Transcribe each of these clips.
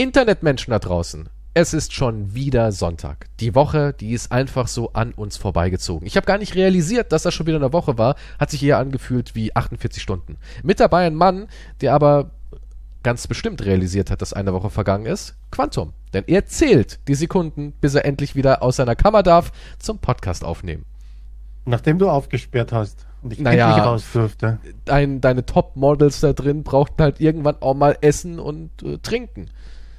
Internetmenschen da draußen, es ist schon wieder Sonntag. Die Woche, die ist einfach so an uns vorbeigezogen. Ich habe gar nicht realisiert, dass das schon wieder eine Woche war. Hat sich eher angefühlt wie 48 Stunden. Mit dabei ein Mann, der aber ganz bestimmt realisiert hat, dass eine Woche vergangen ist. Quantum. Denn er zählt die Sekunden, bis er endlich wieder aus seiner Kammer darf zum Podcast aufnehmen. Nachdem du aufgesperrt hast und ich Naja. endlich raus durfte. Dein, deine Top-Models da drin brauchten halt irgendwann auch mal Essen und äh, Trinken.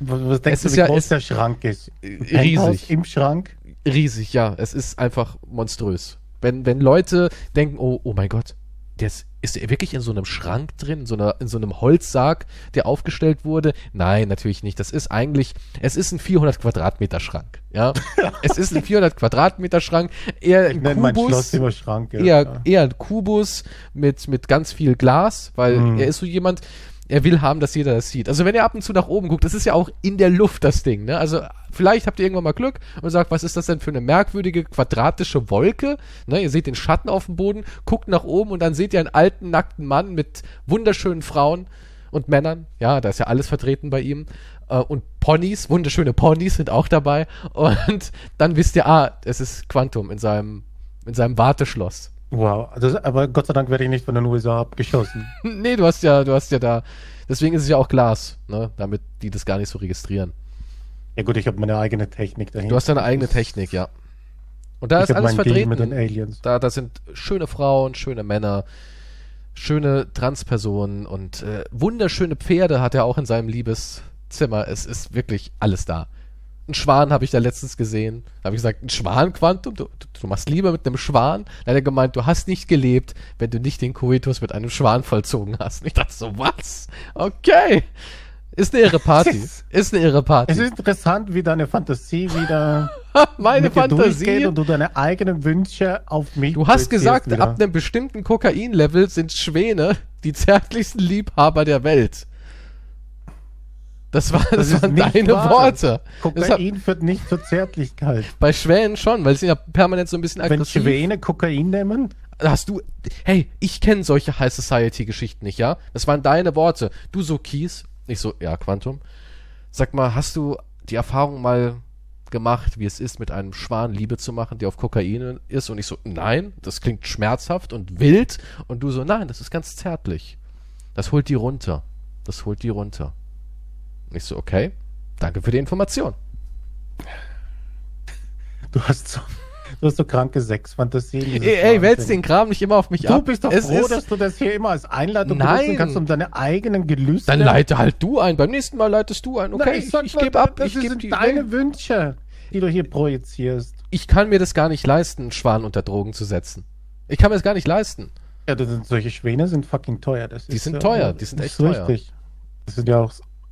Was, denkst Es du, ist wie ja- groß der Schrank ist? Ein riesig. Im Schrank? Riesig, ja. Es ist einfach monströs. Wenn, wenn Leute denken, oh, oh mein Gott, der ist, ist er wirklich in so einem Schrank drin, in so, einer, in so einem Holzsarg, der aufgestellt wurde? Nein, natürlich nicht. Das ist eigentlich, es ist ein 400 Quadratmeter Schrank, ja. es ist ein 400 Quadratmeter Schrank, eher Ich ein nenne mein Schloss Kubus, immer Schrank. Ja. eher, ja. eher ein Kubus mit, mit ganz viel Glas, weil Mhm. er ist so jemand, er will haben, dass jeder das sieht. Also wenn er ab und zu nach oben guckt, das ist ja auch in der Luft das Ding, ne? Also vielleicht habt ihr irgendwann mal Glück und sagt, was ist das denn für eine merkwürdige quadratische Wolke? Ne? Ihr seht den Schatten auf dem Boden, guckt nach oben und dann seht ihr einen alten, nackten Mann mit wunderschönen Frauen und Männern. Ja, da ist ja alles vertreten bei ihm. Äh, Und Ponys, wunderschöne Ponys sind auch dabei. Und dann wisst ihr, ah, es ist Quantum in seinem, in seinem Warteschloss. Wow. Das, aber Gott sei Dank werde ich nicht von den USA abgeschossen. Nee, du hast ja, du hast ja da. Deswegen ist es ja auch Glas, ne? Damit die das gar nicht so registrieren. Ja gut, ich habe meine eigene Technik dahinter. Du hast deine eigene Technik, ja. Und da ich ist alles Deal mit den vertreten. Aliens. Da, da sind schöne Frauen, schöne Männer, schöne Transpersonen und äh, wunderschöne Pferde hat er auch in seinem Liebeszimmer. Es ist wirklich alles da. Ein Schwan habe ich da letztens gesehen. Da habe ich gesagt, ein Schwan, Quantum? Du, du, machst lieber mit einem Schwan? Da hat er gemeint, du hast nicht gelebt, wenn du nicht den Koitus mit einem Schwan vollzogen hast. Und ich dachte so, was? Okay. Ist eine irre Party. Ist eine irre Party. Es ist interessant, wie deine Fantasie wieder Meine mit dir durchgeht Fantasie. und du deine eigenen Wünsche auf mich Du hast gesagt, wieder. ab einem bestimmten Kokain-Level sind Schwäne die zärtlichsten Liebhaber der Welt. Das, war, das, ist waren deine wahr. Worte. Das hat, Kokain führt nicht zur Zärtlichkeit. bei Schwänen schon, weil sie ja permanent so ein bisschen Wenn aggressiv. Schwäne Kokain nehmen, Hast du. Hey, ich kenne solche High Society-Geschichten nicht, ja? Das waren deine Worte. Du so Kies. Ich so, ja, Quantum. Sag mal, hast du die Erfahrung mal gemacht, wie es ist, mit einem Schwan Liebe zu machen, der auf Kokain ist? Und ich so, nein, das klingt schmerzhaft und wild. Und du so, nein, das ist ganz zärtlich. Das holt die runter. Das holt die runter. Ich so, okay, danke für die Information. du hast so, du hast so kranke Sexfantasien. Ey, ey wälz den Kram nicht immer auf mich Du ab. bist doch Es froh, dass du das hier immer als Einleitung Nein. kannst, um deine eigenen Gelüste. Dann leite halt du ein. Beim nächsten Mal leitest du ein. Okay, Nein, ich, ich mal, gebe ab. Das Ich, sind deine Wünsche, die du hier projizierst. ich kann mir das gar nicht leisten, einen Schwan unter Drogen zu setzen. Ich kann mir das gar nicht leisten. Ja, das sind, solche Schwäne sind fucking teuer. Das Die sind teuer, die sind das echt ist teuer. Richtig. Das sind ja auch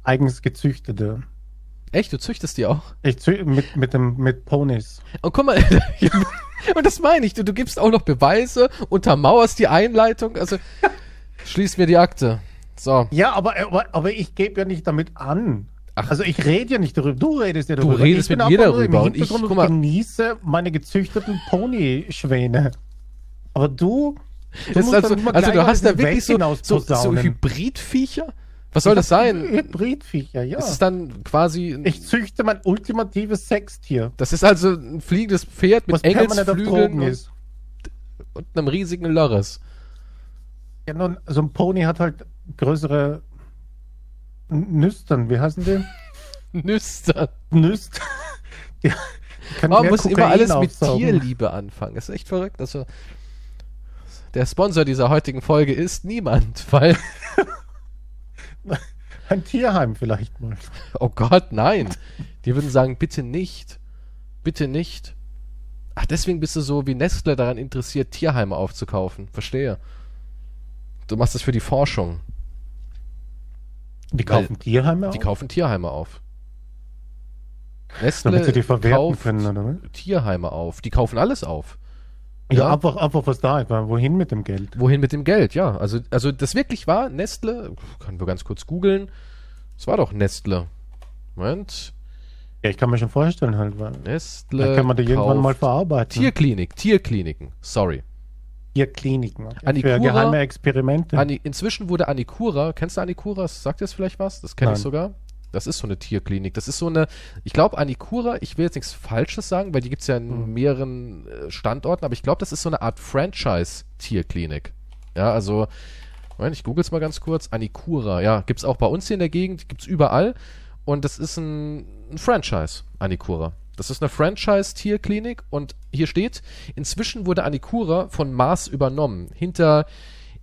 eigens gezüchtete. Echt, du züchtest die auch. Ich zü mit, mit, dem, mit Ponys. Und guck mal, und das meine ich, du, du gibst auch noch Beweise, untermauerst die Einleitung, also schließ mir die Akte. So, Ja, aber, aber, aber ich gebe ja nicht damit an. Ach. Also ich rede ja nicht darüber. Du redest ja darüber. redest ich mit mir darüber und ich- guck mal- genieße meine gezüchteten Ponyschwäne. Aber du. du also, also du hast da wirklich so, so, so. Hybridviecher? Was soll das sein? Hybridviecher, ja. Ist es dann quasi, Ich züchte mein ultimatives Sextier, das ist also ein fliegendes Pferd mit Engelsflügeln und, ist. und einem riesigen Lörres. Ja, nun, so ein Pony hat halt größere Nüstern. Wie heißen die? Nüstern. Nüst. Ja, Man muss immer Kokain alles mit aufsaugen. Tierliebe anfangen. Das ist echt verrückt. Also, der Sponsor dieser heutigen Folge ist niemand, weil, Ein Tierheim vielleicht mal. oh Gott, nein. Die würden sagen, bitte nicht. Bitte nicht. Ach, deswegen bist du so wie Nestle daran interessiert, Tierheime aufzukaufen. Verstehe. Du machst das für die Forschung. Die Weil- kaufen Tierheime Die auf? kaufen Tierheime auf. Damit Nestle sie die verwerten kauft können, oder? Tierheime auf. Die kaufen alles auf. Ja, Ja. einfach, einfach was da weil Wohin mit dem Geld? Wohin mit dem Geld, ja. Also, also das wirklich war Nestle, können wir ganz kurz googeln. Es war doch Nestle. Moment. Ja, ich kann mir schon vorstellen halt, weil Nestle. da kann man die irgendwann mal verarbeiten. Tierklinik, Tierkliniken, sorry. Tierkliniken. Okay. Anikura- Für geheime Experimente. Ani, inzwischen wurde Anikura, kennst du Anikura? Sagt dir das vielleicht was? Das kenne ich sogar. Das ist so eine Tierklinik. Das ist so eine, ich glaube, Anikura, ich will jetzt nichts Falsches sagen, weil die gibt's ja in Hm. mehreren äh, Standorten, aber ich glaube, das ist so eine Art Franchise-Tierklinik. Ja, also, Moment, ich google es mal ganz kurz. Anikura, ja, gibt's auch bei uns hier in der Gegend, gibt's überall. Und das ist ein, ein Franchise, Anikura. Das ist eine Franchise-Tierklinik und hier steht, inzwischen wurde Anikura von Mars übernommen. Hinter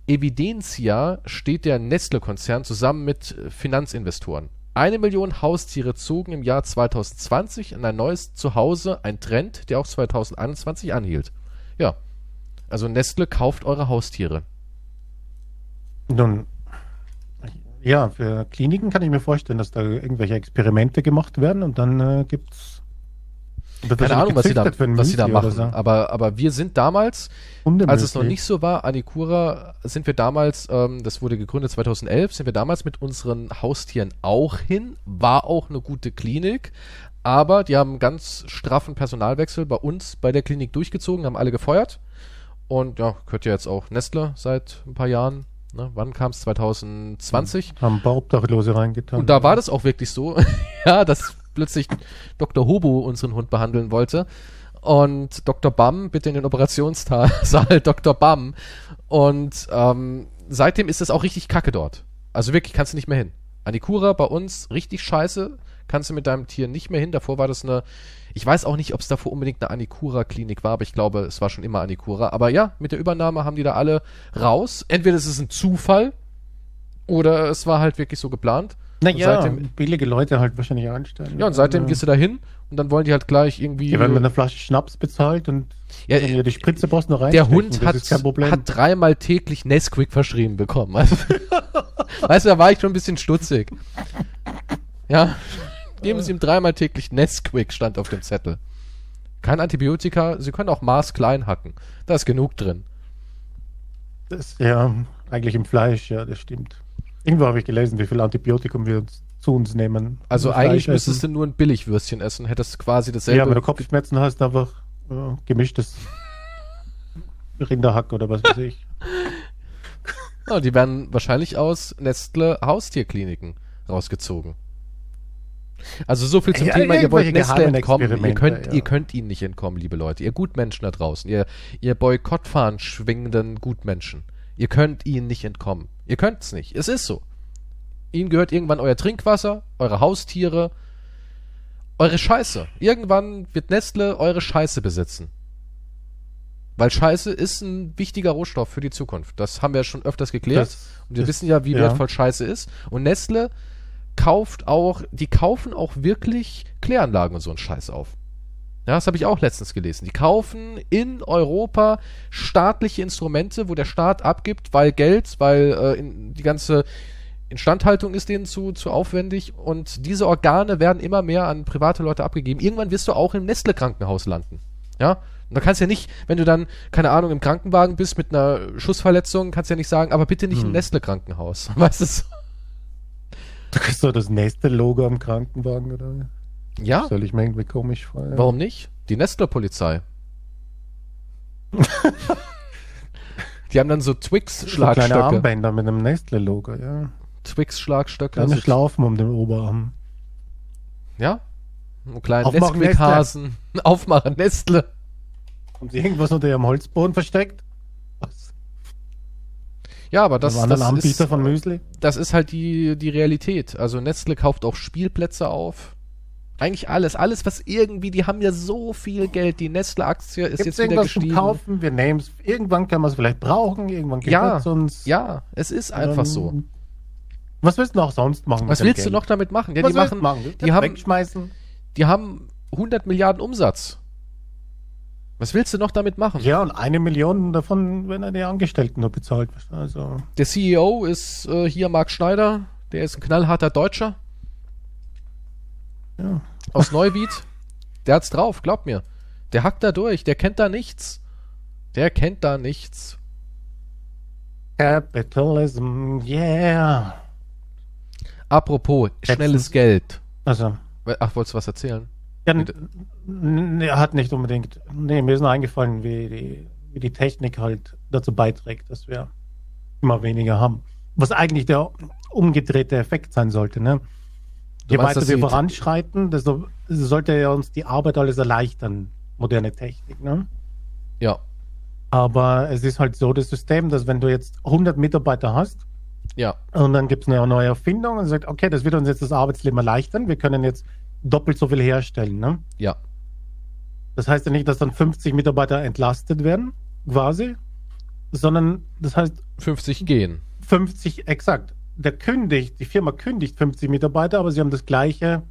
Evidentia steht der Nestle-Konzern zusammen mit äh, Finanzinvestoren. Eine Million Haustiere zogen im Jahr 2020 in ein neues Zuhause, ein Trend, der auch 2021 anhielt. Ja, also Nestle kauft eure Haustiere. Nun, ja, für Kliniken kann ich mir vorstellen, dass da irgendwelche Experimente gemacht werden und dann äh, gibt's wird Keine Ahnung, was sie da, was sie da machen. so. Aber, aber wir sind damals, Hundemüsli. als es noch nicht so war, Anikura, sind wir damals, ähm, das wurde gegründet 2011, sind wir damals mit unseren Haustieren auch hin. War auch eine gute Klinik. Aber die haben einen ganz straffen Personalwechsel bei uns bei der Klinik durchgezogen, haben alle gefeuert. Und ja, gehört ja jetzt auch Nestle seit ein paar Jahren. Ne? Wann kam es? 2020. Haben ein paar Obdachlose reingetan. Und da war das auch wirklich so, ja, dass plötzlich Dr. Hobo unseren Hund behandeln wollte. Und Dr. Bam, bitte in den Operationssaal, Dr. Bam. Und ähm, seitdem ist es auch richtig kacke dort. Also wirklich, kannst du nicht mehr hin. Anikura bei uns richtig scheiße, kannst du mit deinem Tier nicht mehr hin. Davor war das eine, ich weiß auch nicht, ob es davor unbedingt eine Anikura-Klinik war, aber ich glaube, es war schon immer Anikura. Aber ja, mit der Übernahme haben die da alle raus. Entweder es ist ein Zufall oder es war halt wirklich so geplant. Naja, seitdem- billige Leute halt wahrscheinlich einstellen. Ja, und seitdem ja. gehst du da hin und dann wollen die halt gleich irgendwie. Die werden mit einer Flasche Schnaps bezahlt und ja, wenn ihr die Spritze brauchst, noch rein. der Hund hat, hat dreimal täglich Nesquik verschrieben bekommen. Also, weißt du, da war ich schon ein bisschen stutzig. Ja, geben Sie ihm dreimal täglich Nesquik, stand auf dem Zettel. Kein Antibiotika, Sie können auch Maß klein hacken. Da ist genug drin. Das, ja, eigentlich im Fleisch, ja, das stimmt. Irgendwo habe ich gelesen, wie viel Antibiotikum wir uns, zu uns nehmen. Also eigentlich müsstest du nur ein Billigwürstchen essen, hättest quasi dasselbe. Ja, wenn du Kopfschmerzen hast, einfach ja, gemischtes Rinderhack oder was weiß ich. Ja, die werden wahrscheinlich aus Nestle Haustierkliniken rausgezogen. Also so viel zum Ja, Thema, ihr wollt Nestle entkommen. Ihr könnt, ja. ihr könnt ihnen nicht entkommen, liebe Leute. Ihr Gutmenschen da draußen, ihr, ihr Boykottfahren schwingenden Gutmenschen. Ihr könnt ihnen nicht entkommen. Ihr könnt's nicht. Es ist so. Ihnen gehört irgendwann euer Trinkwasser, eure Haustiere, eure Scheiße. Irgendwann wird Nestle eure Scheiße besitzen. Weil Scheiße ist ein wichtiger Rohstoff für die Zukunft. Das haben wir ja schon öfters geklärt. Das- und wir das- wissen ja, wie ja. wertvoll Scheiße ist. Und Nestle kauft auch, die kaufen auch wirklich Kläranlagen und so einen Scheiß auf. Ja, das habe ich auch letztens gelesen. Die kaufen in Europa staatliche Instrumente, wo der Staat abgibt, weil Geld, weil äh, in, die ganze Instandhaltung ist denen zu, zu aufwendig und diese Organe werden immer mehr an private Leute abgegeben. Irgendwann wirst du auch im Nestle-Krankenhaus landen. Ja? Und da kannst du ja nicht, wenn du dann, keine Ahnung, im Krankenwagen bist mit einer Schussverletzung, kannst du ja nicht sagen, aber bitte nicht im Hm. Nestle-Krankenhaus. Weißt du? Du kriegst so das nächste Logo am Krankenwagen oder? Ja, Stell ich mir irgendwie komisch vor. warum nicht? Die Nestle-Polizei. Die haben dann so So kleine Twix-Schlagstöcke. Armbänder mit einem Nestle-Logo, ja. Twix-Schlagstöcke. Kleine also- Schlaufen um den Oberarm. Ja? Einen kleinen Nesquik-Hasen. Aufmachen, Nestle. Haben sie irgendwas unter ihrem Holzboden versteckt? Was? Ja, aber das, das, Anbieter ist, von Müsli? das ist halt die, die Realität. Also Nestle kauft auch Spielplätze auf. Eigentlich alles. Alles, was irgendwie, die haben ja so viel Geld. Die Nestle-Aktie ist Gibt jetzt wieder irgendwas gestiegen. Kaufen? Wir nehmen es. Irgendwann kann man es vielleicht brauchen. Irgendwann Ja, gehört es uns. Ja, es ist einfach Ähm, so. Was willst du noch sonst machen? Was willst du Geld? noch damit machen? Ja, Was die du machen, machen? die haben- wegschmeißen. die haben 100 Milliarden Umsatz. Was willst du noch damit machen? Ja, und eine Million davon, wenn er die Angestellten nur bezahlt. Also, Der CEO ist äh, hier Marc Schneider. Der ist ein knallharter Deutscher ja. aus Neuwied. Der hat's drauf, glaub mir. Der hackt da durch. Der kennt da nichts. Der kennt da nichts. Capitalism, yeah. Apropos, schnelles Geld. Also, Ach, wolltest du was erzählen? ja, n- n- er hat nicht unbedingt. Nee, mir ist nur eingefallen, wie die, wie die Technik halt dazu beiträgt, dass wir immer weniger haben. Was eigentlich der umgedrehte Effekt sein sollte, ne? Je weiter wir voranschreiten, desto sollte ja uns die Arbeit alles erleichtern, moderne Technik. Ne? Ja, Aber es ist halt so das System, dass wenn du jetzt 100 Mitarbeiter hast ja, und dann gibt es eine neue Erfindung und sagt, okay, das wird uns jetzt das Arbeitsleben erleichtern, wir können jetzt doppelt so viel herstellen. Ne? ja. Das heißt ja nicht, dass dann 50 Mitarbeiter entlastet werden, quasi, sondern das heißt 50 gehen. 50 exakt. Der kündigt, die Firma kündigt 50 Mitarbeiter, aber sie haben das gleiche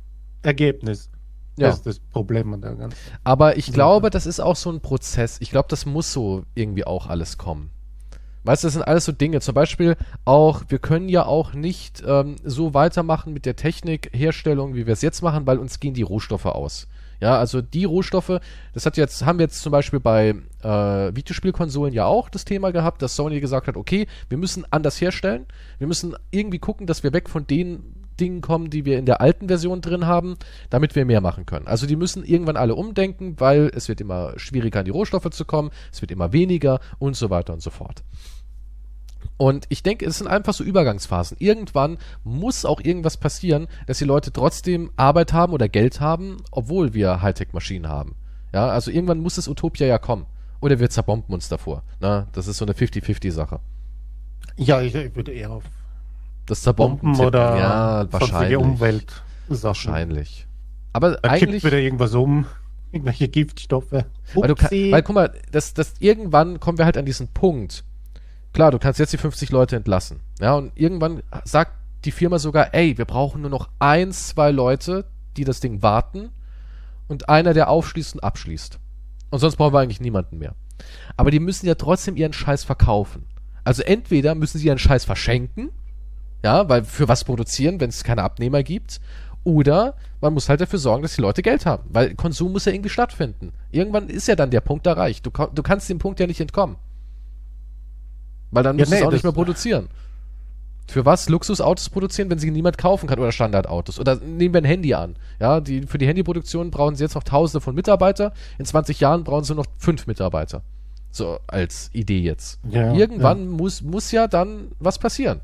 Ergebnis. Ja. Das ist das Problem an der ganzen. Aber ich glaube, das ist auch so ein Prozess. Ich glaube, das muss so irgendwie auch alles kommen. Weißt du, das sind alles so Dinge. Zum Beispiel auch, wir können ja auch nicht ähm, so weitermachen mit der Technikherstellung, wie wir es jetzt machen, weil uns gehen die Rohstoffe aus. Ja, also die Rohstoffe, das hat jetzt, haben wir jetzt zum Beispiel bei äh, Videospielkonsolen ja auch das Thema gehabt, dass Sony gesagt hat, okay, wir müssen anders herstellen, wir müssen irgendwie gucken, dass wir weg von den Dingen kommen, die wir in der alten Version drin haben, damit wir mehr machen können. Also die müssen irgendwann alle umdenken, weil es wird immer schwieriger an die Rohstoffe zu kommen, es wird immer weniger und so weiter und so fort. Und ich denke, es sind einfach so Übergangsphasen. Irgendwann muss auch irgendwas passieren, dass die Leute trotzdem Arbeit haben oder Geld haben, obwohl wir Hightech-Maschinen haben. Ja, also irgendwann muss das Utopia ja kommen. Oder wir zerbomben uns davor. Na, das ist so eine 50-50-Sache. Ja, ich, ich würde eher auf Das Zerbomben Bomben oder ja, wahrscheinlich. Umwelt. Wahrscheinlich. Aber Da eigentlich. wieder irgendwas um. Irgendwelche Giftstoffe. Weil, du kann, weil guck mal, das, das, irgendwann kommen wir halt an diesen Punkt. Klar, du kannst jetzt die 50 Leute entlassen. Ja, und irgendwann sagt die Firma sogar, ey, wir brauchen nur noch ein, zwei Leute, die das Ding warten und einer, der aufschließt und abschließt. Und sonst brauchen wir eigentlich niemanden mehr. Aber die müssen ja trotzdem ihren Scheiß verkaufen. Also entweder müssen sie ihren Scheiß verschenken, ja, weil für was produzieren, wenn es keine Abnehmer gibt, oder man muss halt dafür sorgen, dass die Leute Geld haben, weil Konsum muss ja irgendwie stattfinden. Irgendwann ist ja dann der Punkt erreicht. Du, du kannst dem Punkt ja nicht entkommen. Weil dann Ja, es nee, auch nicht mehr produzieren. Für was Luxusautos produzieren, wenn sie niemand kaufen kann oder Standardautos? Oder nehmen wir ein Handy an. Ja, die, für die Handyproduktion brauchen sie jetzt noch tausende von Mitarbeiter. In 20 Jahren brauchen sie noch fünf Mitarbeiter. So als Idee jetzt. Ja, Irgendwann Muss, muss ja dann was passieren.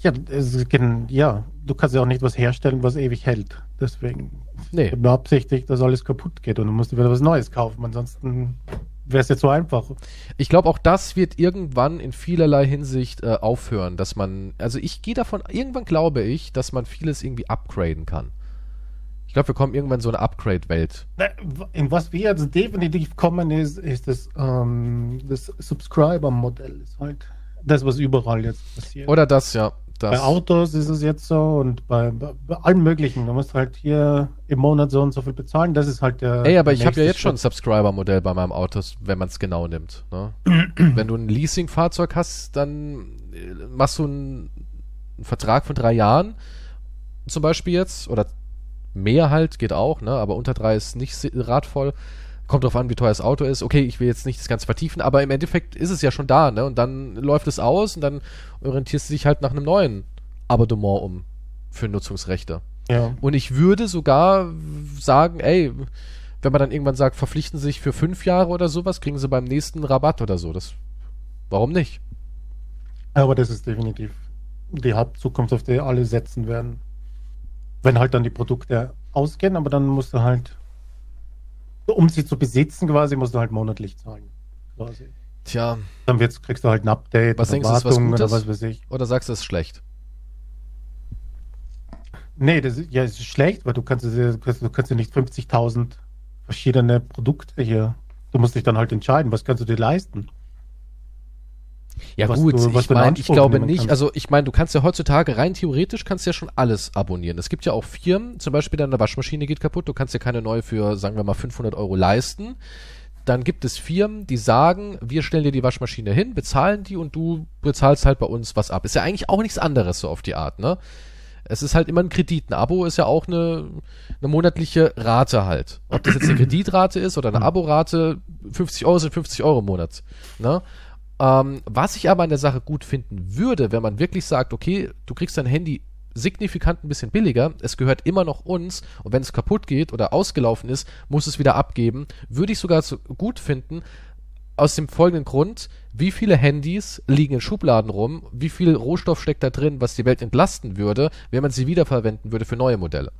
Ja, es ja, du kannst ja auch nicht was herstellen, was ewig hält. Deswegen Nee. nur absichtlich, dass alles kaputt geht und du musst wieder was Neues kaufen. Ansonsten wäre es jetzt so einfach. Ich glaube, auch das wird irgendwann in vielerlei Hinsicht äh, aufhören, dass man, also ich gehe davon, irgendwann glaube ich, dass man vieles irgendwie upgraden kann. Ich glaube, wir kommen irgendwann in so eine Upgrade-Welt. In was wir jetzt definitiv kommen, ist, ist das, ähm, das Subscriber-Modell. Ist halt das, was überall jetzt passiert. Oder das, ja. Bei. Autos ist es jetzt so und bei, bei, bei allen möglichen. Du musst halt hier im Monat so und so viel bezahlen. Das ist halt der. Ey, aber ich habe ja jetzt schon ein. Subscriber-Modell bei meinem Auto, wenn man es genau nimmt. Ne? wenn du ein Leasing-Fahrzeug hast, dann äh, machst du einen, einen Vertrag von drei Jahren, zum Beispiel jetzt, oder mehr halt, geht auch, ne? aber unter drei ist nicht ratvoll. Kommt drauf an, wie teuer das Auto ist. Okay, ich will jetzt nicht das Ganze vertiefen, aber im Endeffekt ist es ja schon da, ne? Und dann läuft es aus und dann orientierst du dich halt nach einem neuen Abonnement um für Nutzungsrechte. Ja. Und ich würde sogar sagen, ey, wenn man dann irgendwann sagt, verpflichten Sie sich für fünf Jahre oder sowas, kriegen sie beim nächsten Rabatt oder so. Das, warum nicht? Aber das ist definitiv die Hauptzukunft, auf die alle setzen werden. Wenn halt dann die Produkte ausgehen, aber dann musst du halt, um sie zu besitzen quasi, musst du halt monatlich zahlen. Quasi. Tja, Dann wird's, kriegst du halt ein Update, Was oder denkst du, ist was Wartung oder was weiß ich. oder sagst du, es ist schlecht? Nee, das ist, ja, es ist schlecht, weil du kannst, du kannst, du kannst ja nicht 50.000 verschiedene Produkte hier. Du musst dich dann halt entscheiden, was kannst du dir leisten. Ja Was gut, du- was ich du in meine, ich glaube nicht, kannst. also ich meine, du kannst ja heutzutage rein theoretisch kannst ja schon alles abonnieren. Es gibt ja auch Firmen, zum Beispiel deine Waschmaschine geht kaputt, du kannst dir keine neue für, sagen wir mal, 500 Euro leisten. Dann gibt es Firmen, die sagen, wir stellen dir die Waschmaschine hin, bezahlen die und du bezahlst halt bei uns was ab. Ist ja eigentlich auch nichts anderes so auf die Art, ne? Es ist halt immer ein Kredit. Ein Abo ist ja auch eine, eine monatliche Rate halt. Ob das jetzt eine Kreditrate ist oder eine Aborate, 50 Euro sind 50 Euro im Monat. Ne? Ähm, was ich aber an der Sache gut finden würde, wenn man wirklich sagt, okay, du kriegst dein Handy signifikant ein bisschen billiger, es gehört immer noch uns und wenn es kaputt geht oder ausgelaufen ist, muss es wieder abgeben, würde ich sogar so gut finden, aus dem folgenden Grund, wie viele Handys liegen in Schubladen rum, wie viel Rohstoff steckt da drin, was die Welt entlasten würde, wenn man sie wiederverwenden würde für neue Modelle.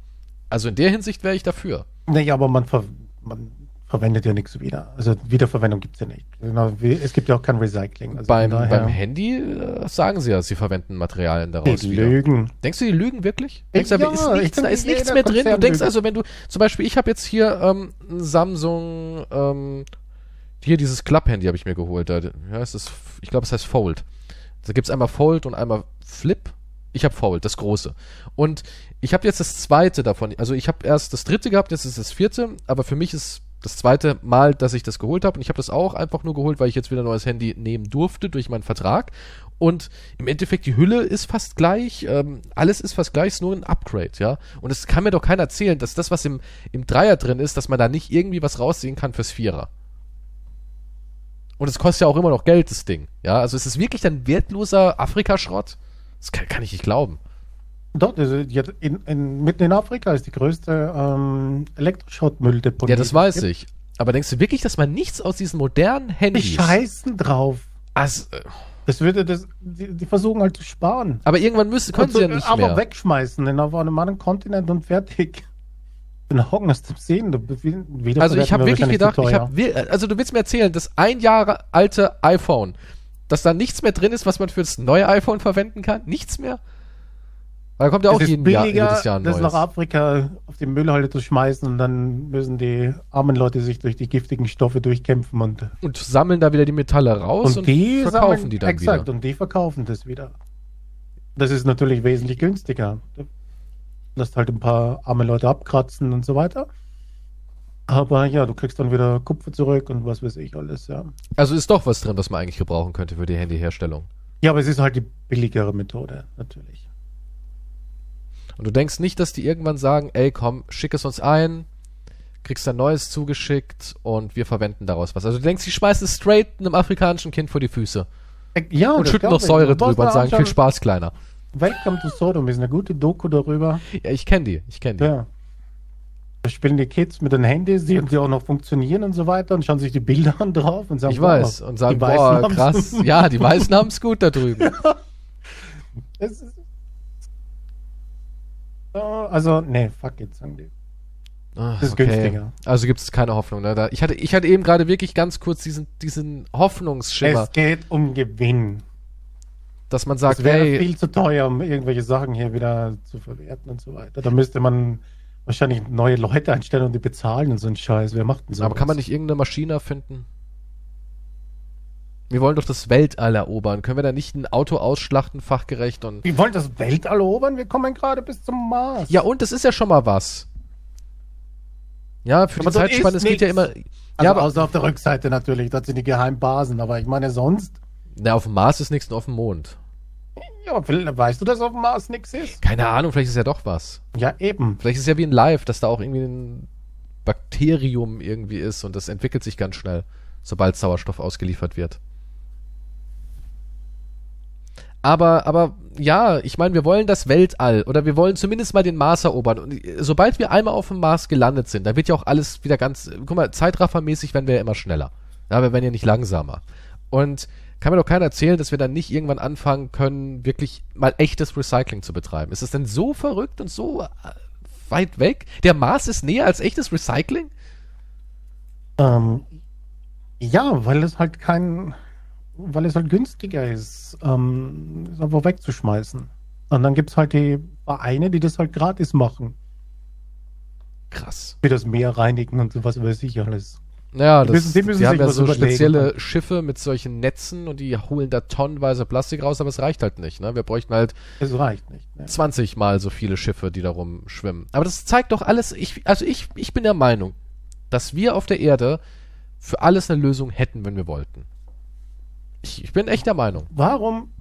Also in der Hinsicht wäre ich dafür. Nee, aber man, ver man verwendet ja nichts wieder. Also Wiederverwendung gibt es ja nicht. Genau, es gibt ja auch kein Recycling. Also beim, daher- beim Handy äh, sagen sie ja, sie verwenden Materialien daraus Die wieder. Lügen. Denkst du, die lügen wirklich? Ja, Denkst du, da ist ich nichts, da ist nichts mehr drin? Du denkst also, wenn du, zum Beispiel, ich habe jetzt hier ähm, ein Samsung, ähm, hier dieses Club-Handy habe ich mir geholt. Da, ja, es ist, ich glaube, es heißt Fold. Da gibt's einmal Fold und einmal Flip. Ich habe Fold, das große. Und ich habe jetzt das zweite davon. Also ich habe erst das dritte gehabt, jetzt ist das vierte. Aber für mich ist das zweite Mal, dass ich das geholt habe. Und ich habe das auch einfach nur geholt, weil ich jetzt wieder ein neues Handy nehmen durfte durch meinen Vertrag. Und im Endeffekt, die Hülle ist fast gleich, ähm, alles ist fast gleich, ist nur ein Upgrade, ja. Und es kann mir doch keiner erzählen, dass das, was im, im Dreier drin ist, dass man da nicht irgendwie was rausziehen kann fürs Vierer. Und es kostet ja auch immer noch Geld, das Ding. Ja, also es ist wirklich dann wertloser Afrikaschrott. Das kann, kann ich nicht glauben. Dort, jetzt in, in, mitten in Afrika ist die größte ähm, Elektroschrottmülldeponie. Ja, das weiß ich. Aber denkst du wirklich, dass man nichts aus diesen modernen Die Handys... scheißen drauf. Also, äh, Das würde das, die, die versuchen halt zu sparen. aber irgendwann müssen, können sie ja nicht aber mehr. wegschmeißen, denn auf einem anderen Kontinent und fertig. Dann hocken das zum Sehen. wieder Also ich habe wirklich wir wahrscheinlich gedacht, ich hab, also du willst mir erzählen, das ein Jahre alte iPhone, dass da nichts mehr drin ist, was man für das neue iPhone verwenden kann? Nichts mehr? Weil da kommt ja auch jeden Jahr, billiger, jedes Jahr ein das neues. nach Afrika auf die Müllhalde zu schmeißen und dann müssen die armen Leute sich durch die giftigen Stoffe durchkämpfen und, Und sammeln da wieder die Metalle raus und, und die verkaufen sammeln- die dann exakt, wieder. und die verkaufen das wieder. Das ist natürlich wesentlich günstiger. Lässt halt ein paar arme Leute abkratzen und so weiter. Aber ja, du kriegst dann wieder Kupfer zurück und was weiß ich alles, ja. Also ist doch was drin, was man eigentlich gebrauchen könnte für die Handyherstellung. Ja, aber es ist halt die billigere Methode, natürlich. Und du denkst nicht, dass die irgendwann sagen, ey komm, schick es uns ein, kriegst ein neues zugeschickt und wir verwenden daraus was. Also du denkst, die schmeißen es straight einem afrikanischen Kind vor die Füße Äh, Ja, und schütten noch ich. Säure musst drüber und sagen, viel Spaß, Kleiner. Welcome to Sodom ist eine gute Doku darüber. Ja, ich kenne die, ich kenne die. Ja. Da spielen die Kids mit den Handys, die, die auch noch funktionieren und so weiter und schauen sich die Bilder an drauf und sagen, Ich weiß. wow, Und sagen, boah, krass. Ja, die Weißen haben es gut da drüben. Es ist, also, nee, fuck it, sagen die. Ah, Das ist günstiger. Also gibt es keine Hoffnung. Ne? Da, ich, hatte, ich hatte eben gerade wirklich ganz kurz diesen, diesen Hoffnungsschimmer, Es geht um Gewinn. dass man sagt, Es wäre hey, viel zu teuer, um irgendwelche Sachen hier wieder zu verwerten und so weiter. Da müsste man wahrscheinlich neue Leute einstellen und die bezahlen und so einen Scheiß. Wer macht denn so? aber kann man nicht irgendeine Maschine erfinden? Wir wollen doch das Weltall erobern. Können wir da nicht ein Auto ausschlachten, fachgerecht und. Wir wollen das Weltall erobern? Wir kommen gerade bis zum Mars. Ja, und das ist ja schon mal was. Ja, für Aber die Zeitspanne, es geht ja immer. Also ja, aber außer auf der Rückseite natürlich, dort sind die Geheimbasen, aber ich meine sonst. na, auf dem Mars ist nichts, nur auf dem Mond. Ja, vielleicht- weißt du, dass auf dem Mars nichts ist? Keine Ahnung, vielleicht ist ja doch was. Ja, eben. Vielleicht ist es ja wie in Live, dass da auch irgendwie ein Bakterium irgendwie ist und das entwickelt sich ganz schnell, sobald Sauerstoff ausgeliefert wird. Aber, aber ja, ich meine, wir wollen das Weltall oder wir wollen zumindest mal den Mars erobern. Und äh, sobald wir einmal auf dem Mars gelandet sind, dann wird ja auch alles wieder ganz, guck mal, zeitraffermäßig werden wir ja immer schneller. Ja, wir werden ja nicht langsamer. Und kann mir doch keiner erzählen, dass wir dann nicht irgendwann anfangen können, wirklich mal echtes Recycling zu betreiben. Ist es denn so verrückt und so äh, weit weg? Der Mars ist näher als echtes Recycling? Ähm, ja, weil es halt kein, weil es halt günstiger ist, ähm, es einfach wegzuschmeißen. Und dann gibt es halt die Vereine, die das halt gratis machen. Krass. Wie das Meer reinigen und so was weiß ich alles. Ja, Die das, müssen- die müssen die haben ja so überlegen. spezielle Schiffe mit solchen Netzen und die holen da tonnenweise Plastik raus, aber es reicht halt nicht. Ne? Wir bräuchten halt Es reicht nicht. Ne? 20 mal so viele Schiffe, die da rumschwimmen. Aber das zeigt doch alles, ich, also ich, ich bin der Meinung, dass wir auf der Erde für alles eine Lösung hätten, wenn wir wollten. Ich, ich bin echt der Meinung. Warum?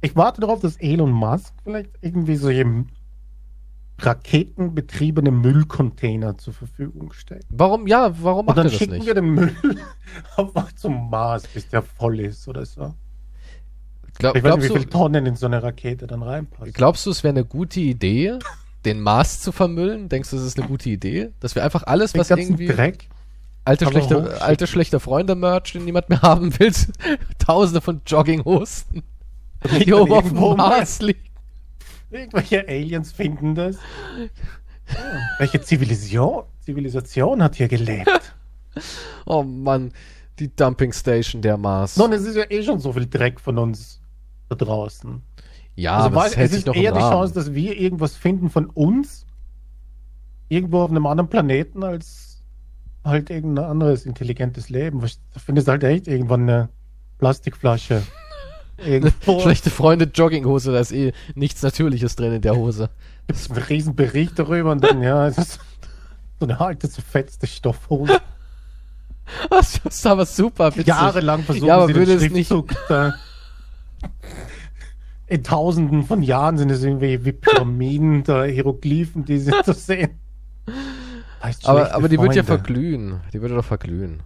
Ich warte darauf, dass Elon Musk vielleicht irgendwie solche raketenbetriebene Müllcontainer zur Verfügung stellt. Warum, ja, warum macht er dann das schicken nicht? wir den Müll einfach zum Mars, bis der voll ist oder so. Glaub, Ich weiß nicht, wie viele Tonnen in so eine Rakete dann reinpassen. glaubst du, es wäre eine gute Idee, den Mars zu vermüllen? Denkst du, es ist eine gute Idee? Dass wir einfach alles, Den was irgendwie. Dreck. Alte, Aber schlechte, alte schlechte Freunde-Merch, den niemand mehr haben will. Tausende von Jogginghosen, die oben auf dem Mars liegen. Irgendwelche Aliens finden das. Ja. Welche Zivilisation, Zivilisation hat hier gelebt? Oh Mann, die Dumping Station der Mars. Nun, es ist ja eh schon so viel Dreck von uns da draußen. ja, also aber es es ist eher die. Chance, dass wir irgendwas finden von uns irgendwo auf einem anderen Planeten als halt irgendein anderes intelligentes Leben. Da findest du halt echt irgendwann eine Plastikflasche. Irgendwo Schlechte Freunde Jogginghose, da ist eh nichts Natürliches drin in der Hose. gibt es einen riesen Bericht darüber und dann, ja, es ist so eine alte, zerfetzte Stoffhose. Das ist aber super witzig. Jahrelang versuchen Ja, aber sie würde den es nicht- Schriftzug da in tausenden von Jahren sind es irgendwie wie Pyramiden, da Hieroglyphen, die sie zu sehen. Aber, aber die wird ja Freunde. verglühen. Die würde doch verglühen.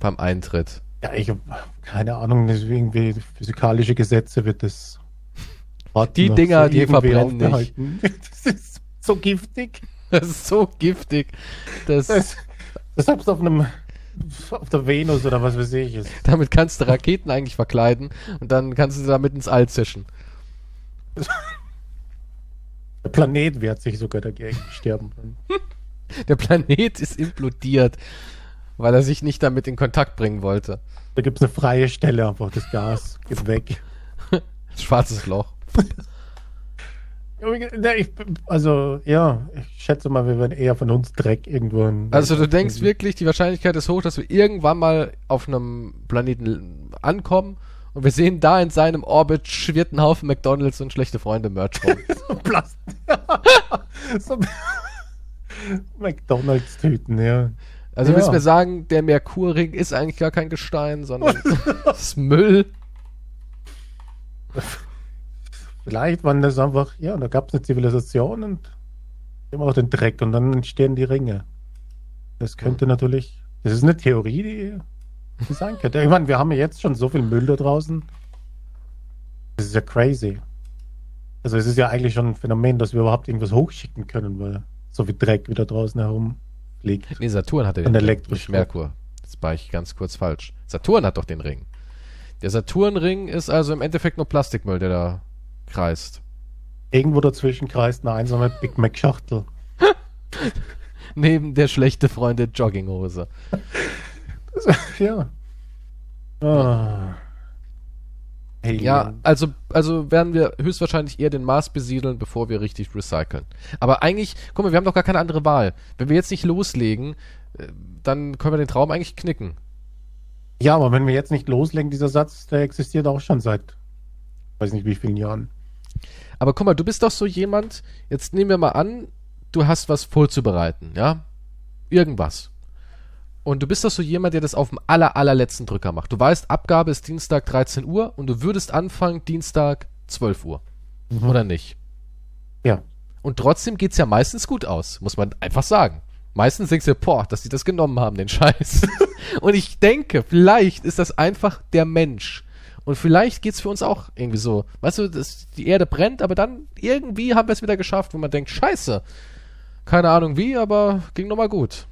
Beim Eintritt. Ja, ich habe keine Ahnung, das ist irgendwie physikalische Gesetze wird das. Die Dinger, die verbrennen nicht. Das ist so giftig. Das ist so giftig. Das, Das, das selbst auf einem auf der Venus oder was weiß ich ist. damit kannst du Raketen eigentlich verkleiden und dann kannst du damit ins All zischen. Der Planet wehrt sich sogar dagegen, sterben. Der Planet ist implodiert, weil er sich nicht damit in Kontakt bringen wollte. Da gibt es eine freie Stelle, einfach das Gas geht weg. Schwarzes Loch. Ich, also, ja, ich schätze mal, wir werden eher von uns Dreck irgendwo. in- Also du denkst wirklich, die Wahrscheinlichkeit ist hoch, dass wir irgendwann mal auf einem Planeten ankommen und wir sehen da in seinem Orbit schwirrt ein Haufen McDonalds und schlechte Freunde Merch rum. so Plastik. so McDonalds-Tüten, ja. Also Ja. du mir sagen, der Merkurring ist eigentlich gar kein Gestein, sondern das ist Müll. Vielleicht waren das einfach, ja, da gab es eine Zivilisation und immer auch den Dreck und dann entstehen die Ringe. Das könnte natürlich, das ist eine Theorie, die, die sein könnte. Ich meine, wir haben ja jetzt schon so viel Müll da draußen. Das ist ja crazy. Also es ist ja eigentlich schon ein Phänomen, dass wir überhaupt irgendwas hochschicken können, weil so viel Dreck wieder draußen herumfliegt. Nee, Saturn hatte Und den Ring, nicht Merkur. Das war ich ganz kurz falsch. Saturn hat doch den Ring. Der Saturnring ist also im Endeffekt nur Plastikmüll, der da kreist. Irgendwo dazwischen kreist eine einsame Big Mac Schachtel. Neben der schlechte Freunde Jogginghose. ja. Ah. Alien. Ja, also, also werden wir höchstwahrscheinlich eher den Mars besiedeln, bevor wir richtig recyceln. Aber eigentlich, guck mal, wir haben doch gar keine andere Wahl. Wenn wir jetzt nicht loslegen, äh, dann können wir den Traum eigentlich knicken. Ja, aber wenn wir jetzt nicht loslegen, dieser Satz, der existiert auch schon seit weiß nicht wie vielen Jahren. Aber guck mal, du bist doch so jemand, jetzt nehmen wir mal an, du hast was vorzubereiten, ja? Irgendwas. Und du bist doch so jemand, der das auf dem aller, allerletzten Drücker macht. Du weißt, Abgabe ist Dienstag 13 Uhr und du würdest anfangen Dienstag 12 Uhr. Oder nicht? Ja. Und trotzdem geht's ja meistens gut aus, muss man einfach sagen. Meistens denkst du, boah, dass die das genommen haben, den Scheiß. und ich denke, vielleicht ist das einfach der Mensch. Und vielleicht geht's für uns auch irgendwie so. Weißt du, dass die Erde brennt, aber dann irgendwie haben wir es wieder geschafft, wo man denkt, scheiße. Keine Ahnung wie, aber ging nochmal gut.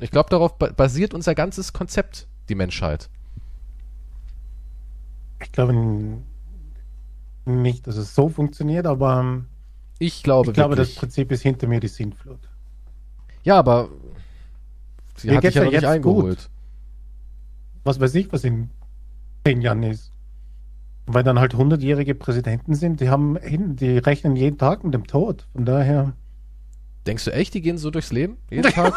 Ich glaube, darauf ba basiert unser ganzes Konzept, die Menschheit. Ich glaube nicht, dass es so funktioniert, aber ähm, Ich glaube ich glaube, das. Prinzip ist hinter mir die Sintflut. ja, aber sie Mir hat dich ja noch nicht jetzt eingeholt. Was weiß ich, was in zehn Jahren ist. Weil dann halt hundertjährige Präsidenten sind, die haben die rechnen jeden Tag mit dem Tod. Von daher. Denkst du echt, die gehen so durchs Leben? Jeden Tag?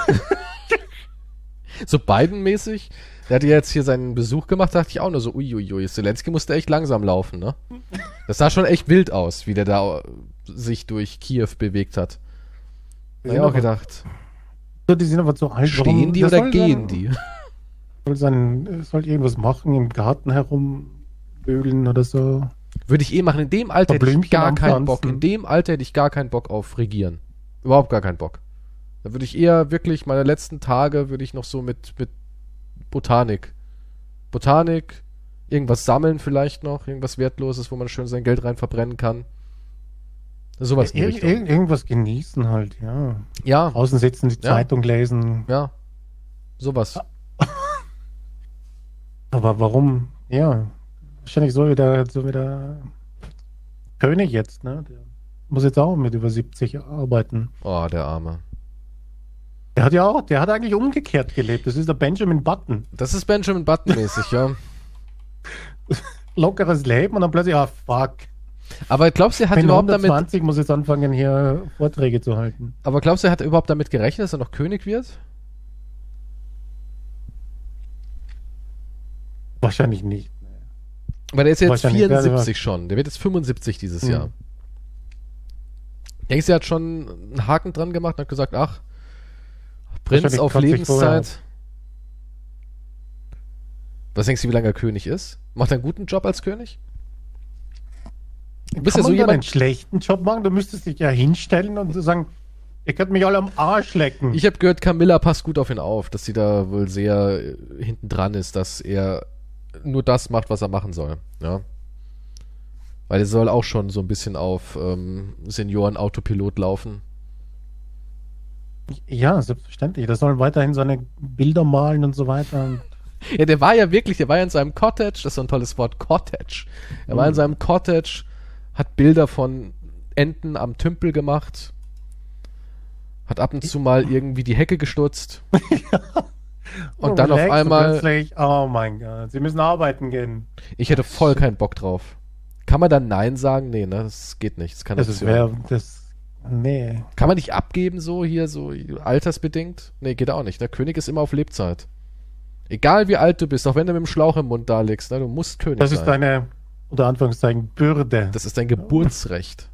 So Biden-mäßig? Der hat ja jetzt hier seinen Besuch gemacht, dachte ich auch nur so, uiuiui, Zelensky musste echt langsam laufen, ne? Das sah schon echt wild aus, wie der da äh, sich durch Kiew bewegt hat. Hab ich auch gedacht, So, die sind aber so alt. stehen warum- die der oder gehen sein- die? Soll, sein, soll irgendwas machen, im Garten herumbögeln oder so. Würde ich eh machen. In dem Alter hätte ich gar keinen Bock. In dem Alter hätte ich gar keinen Bock auf Regieren. Überhaupt gar keinen Bock. Da würde ich eher wirklich, meine letzten Tage würde ich noch so mit, mit Botanik. Botanik, irgendwas sammeln vielleicht noch, irgendwas Wertloses, wo man schön sein Geld rein verbrennen kann. Sowas in Ir Richtung. ir irgendwas genießen halt, ja. Ja, Draußen sitzen, die Ja. Zeitung lesen. ja. Sowas. Aber warum? Ja, wahrscheinlich so wieder, so wieder König jetzt, ne? Der muss jetzt auch mit über 70 arbeiten. Oh, der Arme. Der hat ja auch, der hat eigentlich umgekehrt gelebt. Das ist der Benjamin Button. Das ist Benjamin Button-mäßig, ja. Lockeres Leben und dann plötzlich, ah, fuck. Aber glaubst du, er hat Bin überhaupt damit. 120, muss jetzt anfangen, hier Vorträge zu halten. Aber glaubst du, er hat überhaupt damit gerechnet, dass er noch König wird? Wahrscheinlich nicht. Weil der ist jetzt Wahrscheinlich, ja, 74 schon. Der wird jetzt 75 dieses Mhm. Jahr. Denkst du, er hat schon einen Haken dran gemacht und hat gesagt, ach, Prinz auf 20 Lebenszeit. Was denkst du, wie lange er König ist? Macht er einen guten Job als König? Du bist Kann ja so jemand- einen schlechten Job machen? Du müsstest dich ja hinstellen und sagen, ihr könnt mich alle am Arsch lecken. Ich habe gehört, Camilla passt gut auf ihn auf, dass sie da wohl sehr äh, hinten dran ist, dass er nur das macht, was er machen soll. Ja. Weil er soll auch schon so ein bisschen auf ähm, Senioren-Autopilot laufen. Ja, selbstverständlich. Das sollen weiterhin seine Bilder malen und so weiter. Ja, der war ja wirklich, der war ja in seinem Cottage, das ist so ein tolles Wort, Cottage. Er war in seinem Cottage, hat Bilder von Enten am Tümpel gemacht, hat ab und zu mal irgendwie die Hecke gestutzt. Und dann auf einmal, plötzlich, oh mein Gott, sie müssen arbeiten gehen. ich hätte voll keinen Bock drauf. Kann man dann Nein sagen? Nee, ne, das geht nicht. Das kann, Das das, nee. kann man nicht abgeben, so hier, so altersbedingt? Nee, geht auch nicht. Der König ist immer auf Lebzeit. Egal wie alt du bist, auch wenn du mit dem Schlauch im Mund da liegst, ne, du musst König Das sein. ist deine, unter Anführungszeichen, Bürde. das ist dein Geburtsrecht.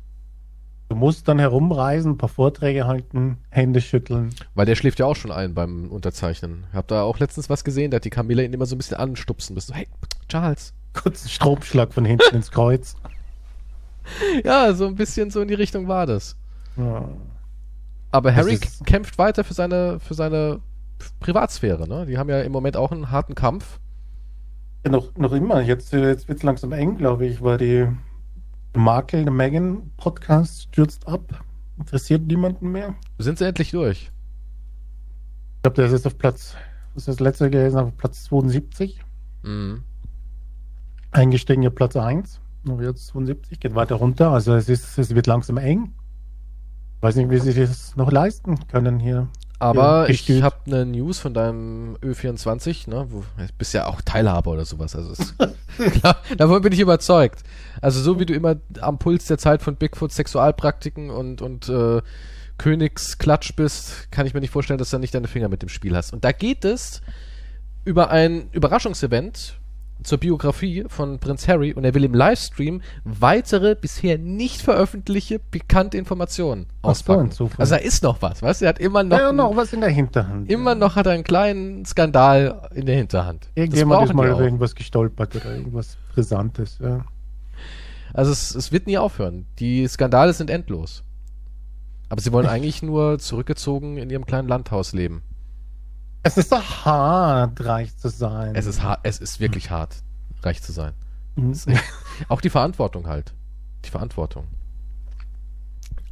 Du musst dann herumreisen, ein paar Vorträge halten, Hände schütteln. Weil der schläft ja auch schon ein beim Unterzeichnen. Hab da auch letztens was gesehen, da hat die Camilla ihn immer so ein bisschen anstupsen müssen. So, hey, Charles. Kurzen Stromschlag von hinten ins Kreuz. Ja, so ein bisschen so in die Richtung war das. Ja. Aber Harry kämpft weiter für seine, für seine Privatsphäre, ne? Die haben ja im Moment auch einen harten Kampf. Ja, noch, noch immer. Jetzt, jetzt wird es langsam eng, glaube ich, weil die Markel, der Megan Podcast stürzt ab. Interessiert niemanden mehr. Sind sie endlich durch? Ich glaube, der ist jetzt auf Platz, was ist das letzte gelesen, auf Platz 72. Mhm. Eingestiegen auf Platz 1. Aber jetzt 72, geht weiter runter. Also es, ist, es wird langsam eng. Weiß nicht, wie sie das noch leisten können hier. Aber Ja, ich habe eine News von deinem Ö24, ne? Wo, du bist ja auch Teilhaber oder sowas. Also ist, klar, davon bin ich überzeugt. Also so wie du immer am Puls der Zeit von Bigfoot Sexualpraktiken und, und äh, Königsklatsch bist, kann ich mir nicht vorstellen, dass du nicht deine Finger mit dem Spiel hast. Und da geht es über ein Überraschungsevent zur Biografie von Prinz Harry und er will im Livestream weitere bisher nicht veröffentlichte bekannte Informationen so, auspacken. Zufall. also da ist noch was, weißt du? Er hat immer noch, Ja, noch was in der Hinterhand. immer noch hat er einen kleinen Skandal in der Hinterhand. Irgendjemand ist mal über irgendwas gestolpert oder irgendwas Brisantes. Ja. Also es, es wird nie aufhören. Die Skandale sind endlos. Aber sie wollen eigentlich nur zurückgezogen in ihrem kleinen Landhaus leben. Es ist doch hart, reich zu sein. Es ist hart, es ist wirklich hart, reich zu sein. Mhm. Echt- Auch die Verantwortung halt. Die Verantwortung.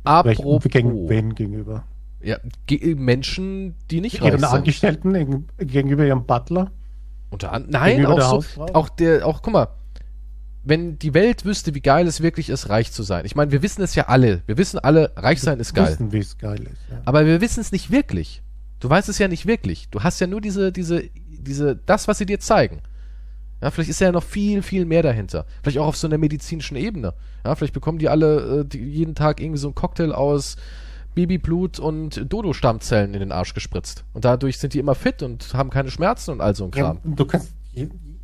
Apropos. Gegen wen gegenüber? Ja, ge Menschen, die nicht reich Ihren sind. Angestellten gegen- gegenüber ihrem Butler? Unter an Nein, auch der so, auch der, auch, guck mal, wenn die Welt wüsste, wie geil es wirklich ist, reich zu sein. Ich meine, wir wissen es ja alle. Wir wissen alle, reich sein ist geil. Wissen, wie es geil ist. Ja. Aber wir wissen es nicht wirklich. Du weißt es ja nicht wirklich. Du hast ja nur diese, diese, diese, das, was sie dir zeigen. Ja, vielleicht ist ja noch viel, viel mehr dahinter. Vielleicht auch auf so einer medizinischen Ebene. Ja, vielleicht bekommen die alle äh, die, jeden Tag irgendwie so einen Cocktail aus Babyblut und Dodo-Stammzellen in den Arsch gespritzt. Und dadurch sind die immer fit und haben keine Schmerzen und all so ein Ja, Kram. du kannst,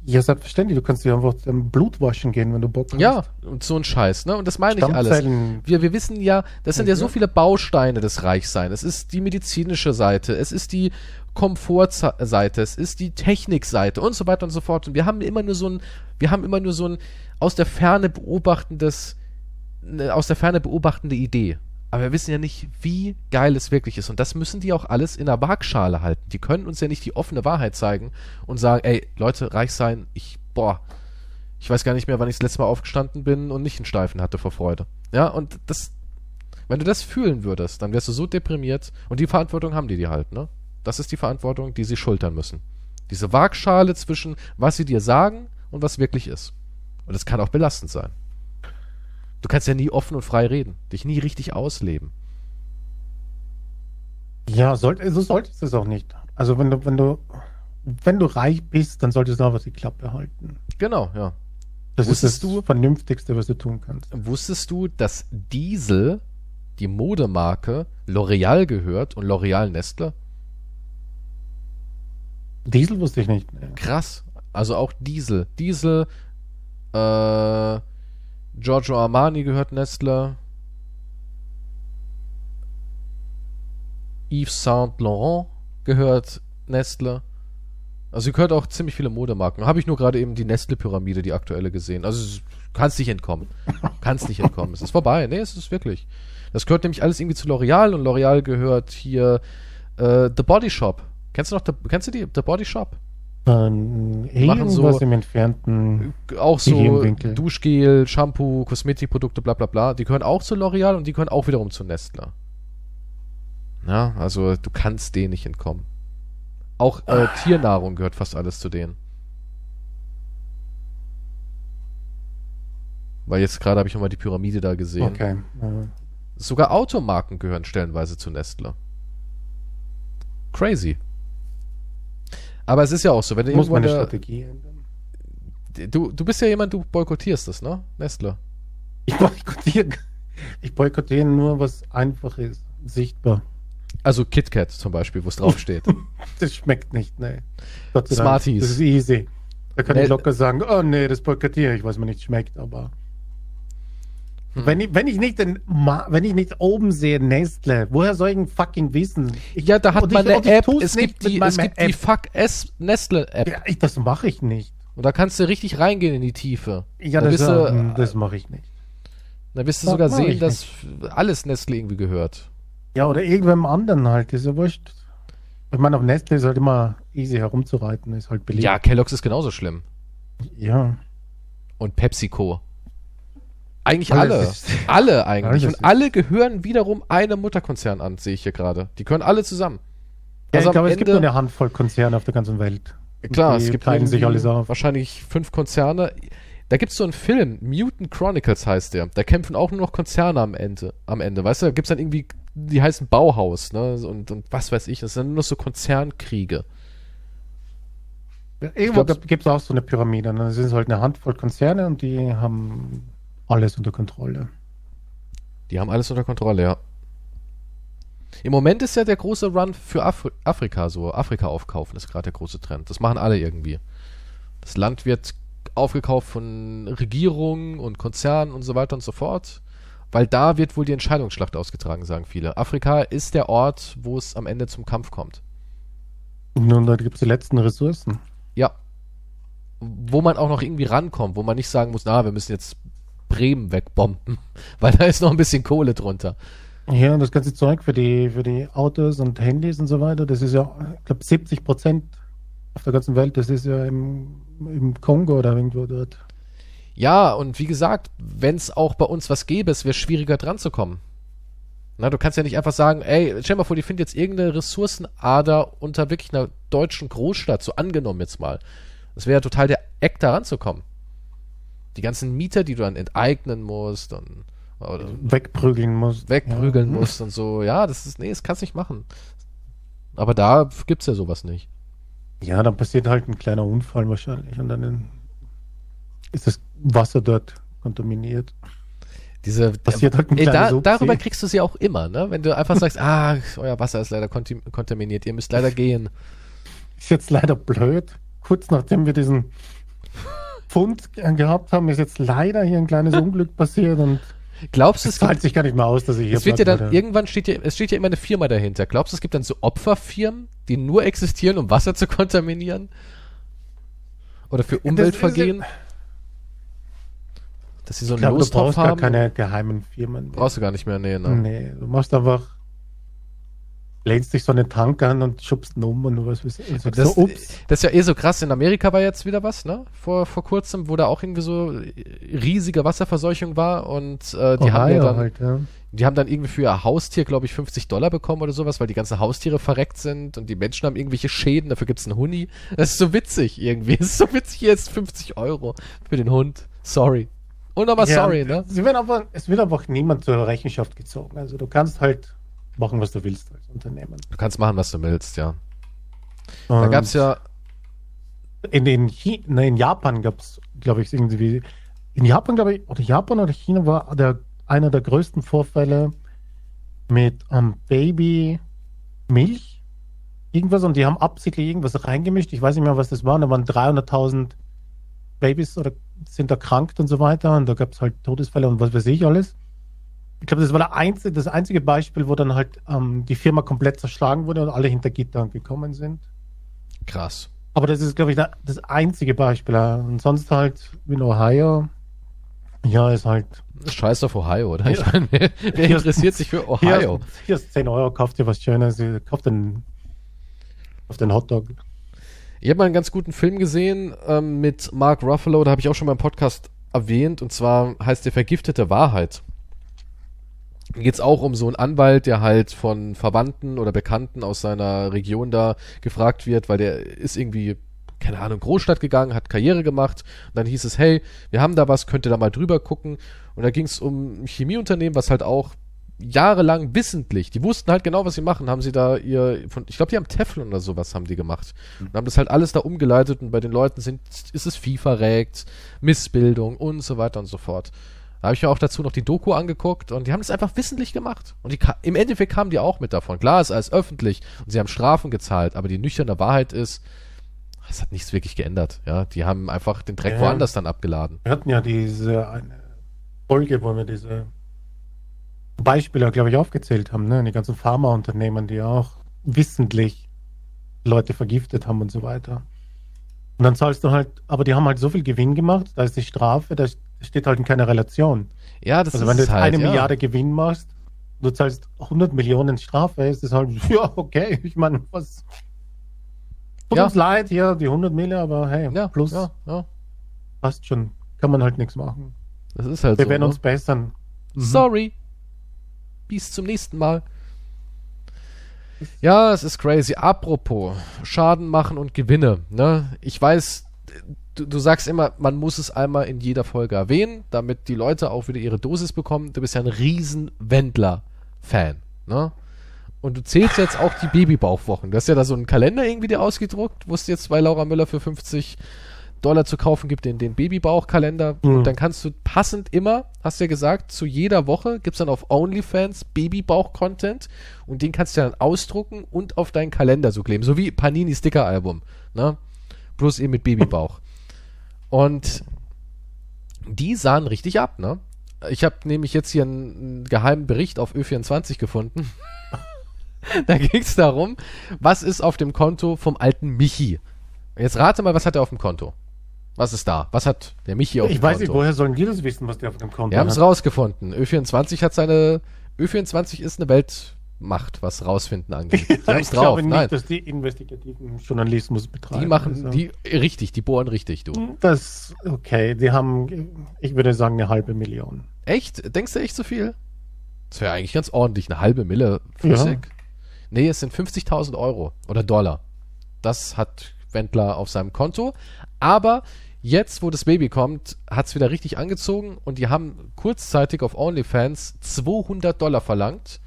ja, selbstverständlich, du kannst dir einfach Blut waschen gehen, wenn du Bock hast. Ja, und so ein Scheiß, ne? Und das meine ich alles. Wir, wir wissen ja, das sind ja so viele Bausteine des Reichseins. Es ist die medizinische Seite, es ist die Komfortseite, es ist die Technikseite und so weiter und so fort. Und wir haben immer nur so ein, wir haben immer nur so ein aus der Ferne beobachtendes, ne, aus der Ferne beobachtende Idee. Aber wir wissen ja nicht, wie geil es wirklich ist. Und das müssen die auch alles in der Waagschale halten. Die können uns ja nicht die offene Wahrheit zeigen und sagen, ey, Leute, reich sein, ich, boah, ich weiß gar nicht mehr, wann ich das letzte Mal aufgestanden bin und nicht einen Steifen hatte vor Freude. Ja, und das, wenn du das fühlen würdest, dann wärst du so deprimiert und die Verantwortung haben die dir halt, ne? Das ist die Verantwortung, die sie schultern müssen. Diese Waagschale zwischen, was sie dir sagen und was wirklich ist. Und das kann auch belastend sein. Du kannst ja nie offen und frei reden, dich nie richtig ausleben. Ja, soll, so solltest du es auch nicht. Also wenn du, wenn du, wenn du reich bist, dann solltest du auch was die Klappe halten. Genau, ja. Das Wusstest ist das du- Vernünftigste, was du tun kannst. Wusstest du, dass Diesel, die Modemarke, L'Oreal gehört und L'Oreal Nestle? Diesel wusste ich nicht. Krass. Also auch Diesel. Diesel, äh, Giorgio Armani gehört Nestle. Yves Saint Laurent gehört Nestle. Also gehört auch ziemlich viele Modemarken. Habe ich nur gerade eben die Nestle-Pyramide, die aktuelle gesehen. Also kannst nicht entkommen. kannst nicht entkommen. Es ist vorbei. Nee, es ist wirklich. Das gehört nämlich alles irgendwie zu L'Oreal und L'Oreal gehört hier äh, The Body Shop. Kennst du noch, The, kennst du die? The Body Shop? Ähm, Machen irgendwas so- im entfernten. auch so. Duschgel, Shampoo, Kosmetikprodukte, bla bla bla. Die gehören auch zu L'Oreal und die gehören auch wiederum zu Nestle. Ja, also du kannst denen nicht entkommen. Auch äh, Tiernahrung gehört fast alles zu denen. Weil jetzt gerade habe ich nochmal die Pyramide da gesehen. Okay. Sogar Automarken gehören stellenweise zu Nestle. Crazy. Aber es ist ja auch so, wenn du muss meine in der- Strategie ändern. Du, du bist ja jemand, du boykottierst das, ne? Nestle. Ich boykottiere. Ich boykottiere nur, was einfach ist. Sichtbar. Also KitKat zum Beispiel, wo es draufsteht. Das schmeckt nicht, ne. Smarties. Das ist easy. Da kann Ne- ich locker sagen, oh nee, das boykottiere ich, was mir nicht schmeckt, aber. Hm. Wenn, ich, wenn ich nicht Ma- wenn ich nicht oben sehe Nestle, woher soll ich denn fucking wissen? Ich, ja, da hat man ich- eine App, es gibt, die, es gibt die. Fuck S Nestle App. Ja, ich, das mache ich nicht. Und da kannst du richtig reingehen in die Tiefe. Ja, da das, du, ähm, das mache ich nicht. da wirst du sogar sehen, dass alles Nestle irgendwie gehört. Ja, oder irgendwem anderen halt, ist ja wurscht. Ich meine, auf Nestle ist halt immer easy herumzureiten, ist halt beliebt. Ja, Kellogg's ist genauso schlimm. Ja. Und PepsiCo. Eigentlich alle. ist- alle eigentlich. Und alle gehören wiederum einem Mutterkonzern an, sehe ich hier gerade. Die gehören alle zusammen. Ja, Also ich glaube, am es gibt Ende- nur eine Handvoll Konzerne auf der ganzen Welt. Klar, es gibt sich alles auf. wahrscheinlich fünf Konzerne. Da gibt es so einen Film, Mutant Chronicles heißt der. Da kämpfen auch nur noch Konzerne am Ende. Am Ende. Weißt du, da gibt es dann irgendwie, die heißen Bauhaus, ne? Und, und was weiß ich. Das sind nur noch so Konzernkriege. Irgendwo gibt es auch so eine Pyramide. Ne? Das ist halt eine Handvoll Konzerne und die haben alles unter Kontrolle. Die haben alles unter Kontrolle, ja. Im Moment ist ja der große Run für Afri Afrika so. Afrika aufkaufen ist gerade der große Trend. Das machen alle irgendwie. Das Land wird aufgekauft von Regierungen und Konzernen und so weiter und so fort. Weil da wird wohl die Entscheidungsschlacht ausgetragen, sagen viele. Afrika ist der Ort, wo es am Ende zum Kampf kommt. Nun, da gibt es die letzten Ressourcen. Ja. Wo man auch noch irgendwie rankommt, wo man nicht sagen muss, na, wir müssen jetzt Bremen wegbomben, weil da ist noch ein bisschen Kohle drunter. Ja, und das ganze Zeug für die, für die Autos und Handys und so weiter, das ist ja, ich glaube, 70 Prozent auf der ganzen Welt, das ist ja im, im Kongo oder irgendwo dort. Ja, und wie gesagt, wenn es auch bei uns was gäbe, es wäre schwieriger dran zu kommen. Na, du kannst ja nicht einfach sagen, ey, stell mal vor, die finden jetzt irgendeine Ressourcenader unter wirklich einer deutschen Großstadt, so angenommen jetzt mal. Das wäre ja total der Eck, da ranzukommen. Die ganzen Mieter, die du dann enteignen musst und oder Wegprügeln muss. wegprügeln ja. musst und so. Ja, das ist, nee, das kannst du nicht machen. Aber da gibt's ja sowas nicht. Ja, dann passiert halt ein kleiner Unfall wahrscheinlich und dann ist das Wasser dort kontaminiert. Diese, Passiert halt ein Ey, da, darüber kriegst du sie auch immer, ne? Wenn du einfach sagst, ah, euer Wasser ist leider kontaminiert, ihr müsst leider gehen. Ist jetzt leider blöd. Kurz nachdem wir diesen Fund ge- gehabt haben, ist jetzt leider hier ein kleines Unglück passiert und Glaubst du, es zahlt sich gar nicht mehr aus, dass ich hier es wird ja dann, würde. irgendwann steht ja, es steht ja immer eine Firma dahinter. Glaubst du, es gibt dann so Opferfirmen, die nur existieren, um Wasser zu kontaminieren? Oder für Das Umweltvergehen? Dass sie so Ich einen glaube, du brauchst gar haben? keine geheimen Firmen. mehr. Brauchst du gar nicht mehr, nee, ne? Nee, du machst einfach lädst dich so einen Tank an und schubst ihn um und du was weiß ich. Sagst Das, so, das ist ja eh so krass. In Amerika war jetzt wieder was, ne? Vor, vor kurzem, wo da auch irgendwie so riesige Wasserverseuchung war und äh, die haben ja Ohio dann, halt, ja. die haben dann irgendwie für ihr Haustier, glaube ich, 50 Dollar bekommen oder sowas, weil die ganzen Haustiere verreckt sind und die Menschen haben irgendwelche Schäden, dafür gibt's einen Huni. Das ist so witzig irgendwie. Das ist so witzig, hier ist 50 Euro für den Hund. Sorry. Und nochmal Ja, sorry, ne? Sie werden aber, es wird einfach niemand zur Rechenschaft gezogen. Also du kannst halt machen, was du willst als Unternehmen. Du kannst machen, was du willst, ja. Da Und gab's ja, in, in, Chi ne, in Japan gab es, glaube ich, irgendwie. In Japan, glaube ich, oder Japan oder China war der, einer der größten Vorfälle mit ähm, Baby Milch. Irgendwas und die haben absichtlich irgendwas reingemischt. Ich weiß nicht mehr, was das war. Da waren 300.000 Babys oder sind erkrankt und so weiter. Und da gab es halt Todesfälle und was weiß ich alles. Ich glaube, das war der einzige, das einzige Beispiel, wo dann halt ähm, die Firma komplett zerschlagen wurde und alle hinter Gittern gekommen sind. krass. Aber das ist, glaube ich, da- das einzige Beispiel. Und sonst halt in Ohio, ja, ist halt. Scheiß auf Ohio, oder? Ich Ja. meine, wer, wer interessiert sich für Ohio? hier ist 10 Euro, kauft dir was Schönes, kauft den, auf den Hotdog. Ich habe mal einen ganz guten Film gesehen ähm, mit Mark Ruffalo, da habe ich auch schon mal im Podcast erwähnt, und zwar heißt der Vergiftete Wahrheit. Geht es auch um so einen Anwalt, der halt von Verwandten oder Bekannten aus seiner Region da gefragt wird, weil der ist irgendwie, keine Ahnung, Großstadt gegangen, hat Karriere gemacht. Und dann hieß es, hey, wir haben da was, könnt ihr da mal drüber gucken. Und da ging es um ein Chemieunternehmen, was halt auch jahrelang wissentlich, die wussten halt genau, was sie machen, haben sie da ihr, von, ich glaube, die haben Teflon oder sowas haben die gemacht. Und haben das halt alles da umgeleitet und bei den Leuten sind, ist es Vieh verreckt, Missbildung und so weiter und so fort. Da habe ich mir auch dazu noch die Doku angeguckt und die haben das einfach wissentlich gemacht. Und die, im Endeffekt kamen die auch mit davon. Klar, ist alles öffentlich und sie haben Strafen gezahlt, aber die nüchterne Wahrheit ist, es hat nichts wirklich geändert. Ja, die haben einfach den Dreck Ja. woanders dann abgeladen. Wir hatten ja diese eine Folge, wo wir diese Beispiele, glaube ich, aufgezählt haben, ne? Die ganzen Pharmaunternehmen, die auch wissentlich Leute vergiftet haben und so weiter. Und dann zahlst du halt, aber die haben halt so viel Gewinn gemacht, da ist die Strafe, da steht halt in keiner Relation. Ja, das Also ist wenn du jetzt halt, eine ja. Milliarde Gewinn machst, du zahlst 100 Millionen Strafe, ist das halt, ja, okay, ich meine, was... Tut Ja. uns leid, hier die 100 Mille, aber hey, Ja, plus ja, ja. passt schon. Kann man halt nichts machen. Das ist halt Wir so. werden ne? uns bessern. Sorry. Bis zum nächsten Mal. Ja, es ist crazy. Apropos Schaden machen und Gewinne. Ne? Ich weiß, du, du sagst immer, man muss es einmal in jeder Folge erwähnen, damit die Leute auch wieder ihre Dosis bekommen. Du bist ja ein riesen Wendler-Fan. Ne? Und du zählst jetzt auch die Babybauchwochen. Du hast ja da so einen Kalender irgendwie dir ausgedruckt, wo es jetzt bei Laura Müller für 50 Dollar zu kaufen gibt, den, den Babybauchkalender. Mhm. Und dann kannst du passend immer, hast du ja gesagt, zu jeder Woche gibt's dann auf OnlyFans Babybauch-Content und den kannst du dann ausdrucken und auf deinen Kalender so kleben. So wie Panini Sticker-Album. Ne? Bloß eben mit Babybauch. Und die sahen richtig ab, ne? Ich habe nämlich jetzt hier einen, einen geheimen Bericht auf Ö24 gefunden. da ging's darum, was ist auf dem Konto vom alten Michi? Jetzt rate mal, was hat er auf dem Konto? Was ist da? Was hat der Michi auf Ich dem weiß Konto? nicht, woher sollen die das wissen, was der auf dem Konto Wir haben es hat? rausgefunden. Ö24 hat seine. Ö24 ist eine Weltmacht, was rausfinden angeht. Die haben ich drauf. glaube nicht, Nein, dass die investigativen Journalismus betreiben. die machen, Also, die richtig, die bohren richtig, du. Das, okay, die haben, ich würde sagen, eine halbe Million. Echt? Denkst du echt so viel? Das wäre eigentlich ganz ordentlich. Eine halbe Mille flüssig. Nee, es sind 50.000 Euro oder Dollar. Das hat Wendler auf seinem Konto. Aber jetzt, wo das Baby kommt, hat es wieder richtig angezogen und die haben kurzzeitig auf OnlyFans 200 Dollar verlangt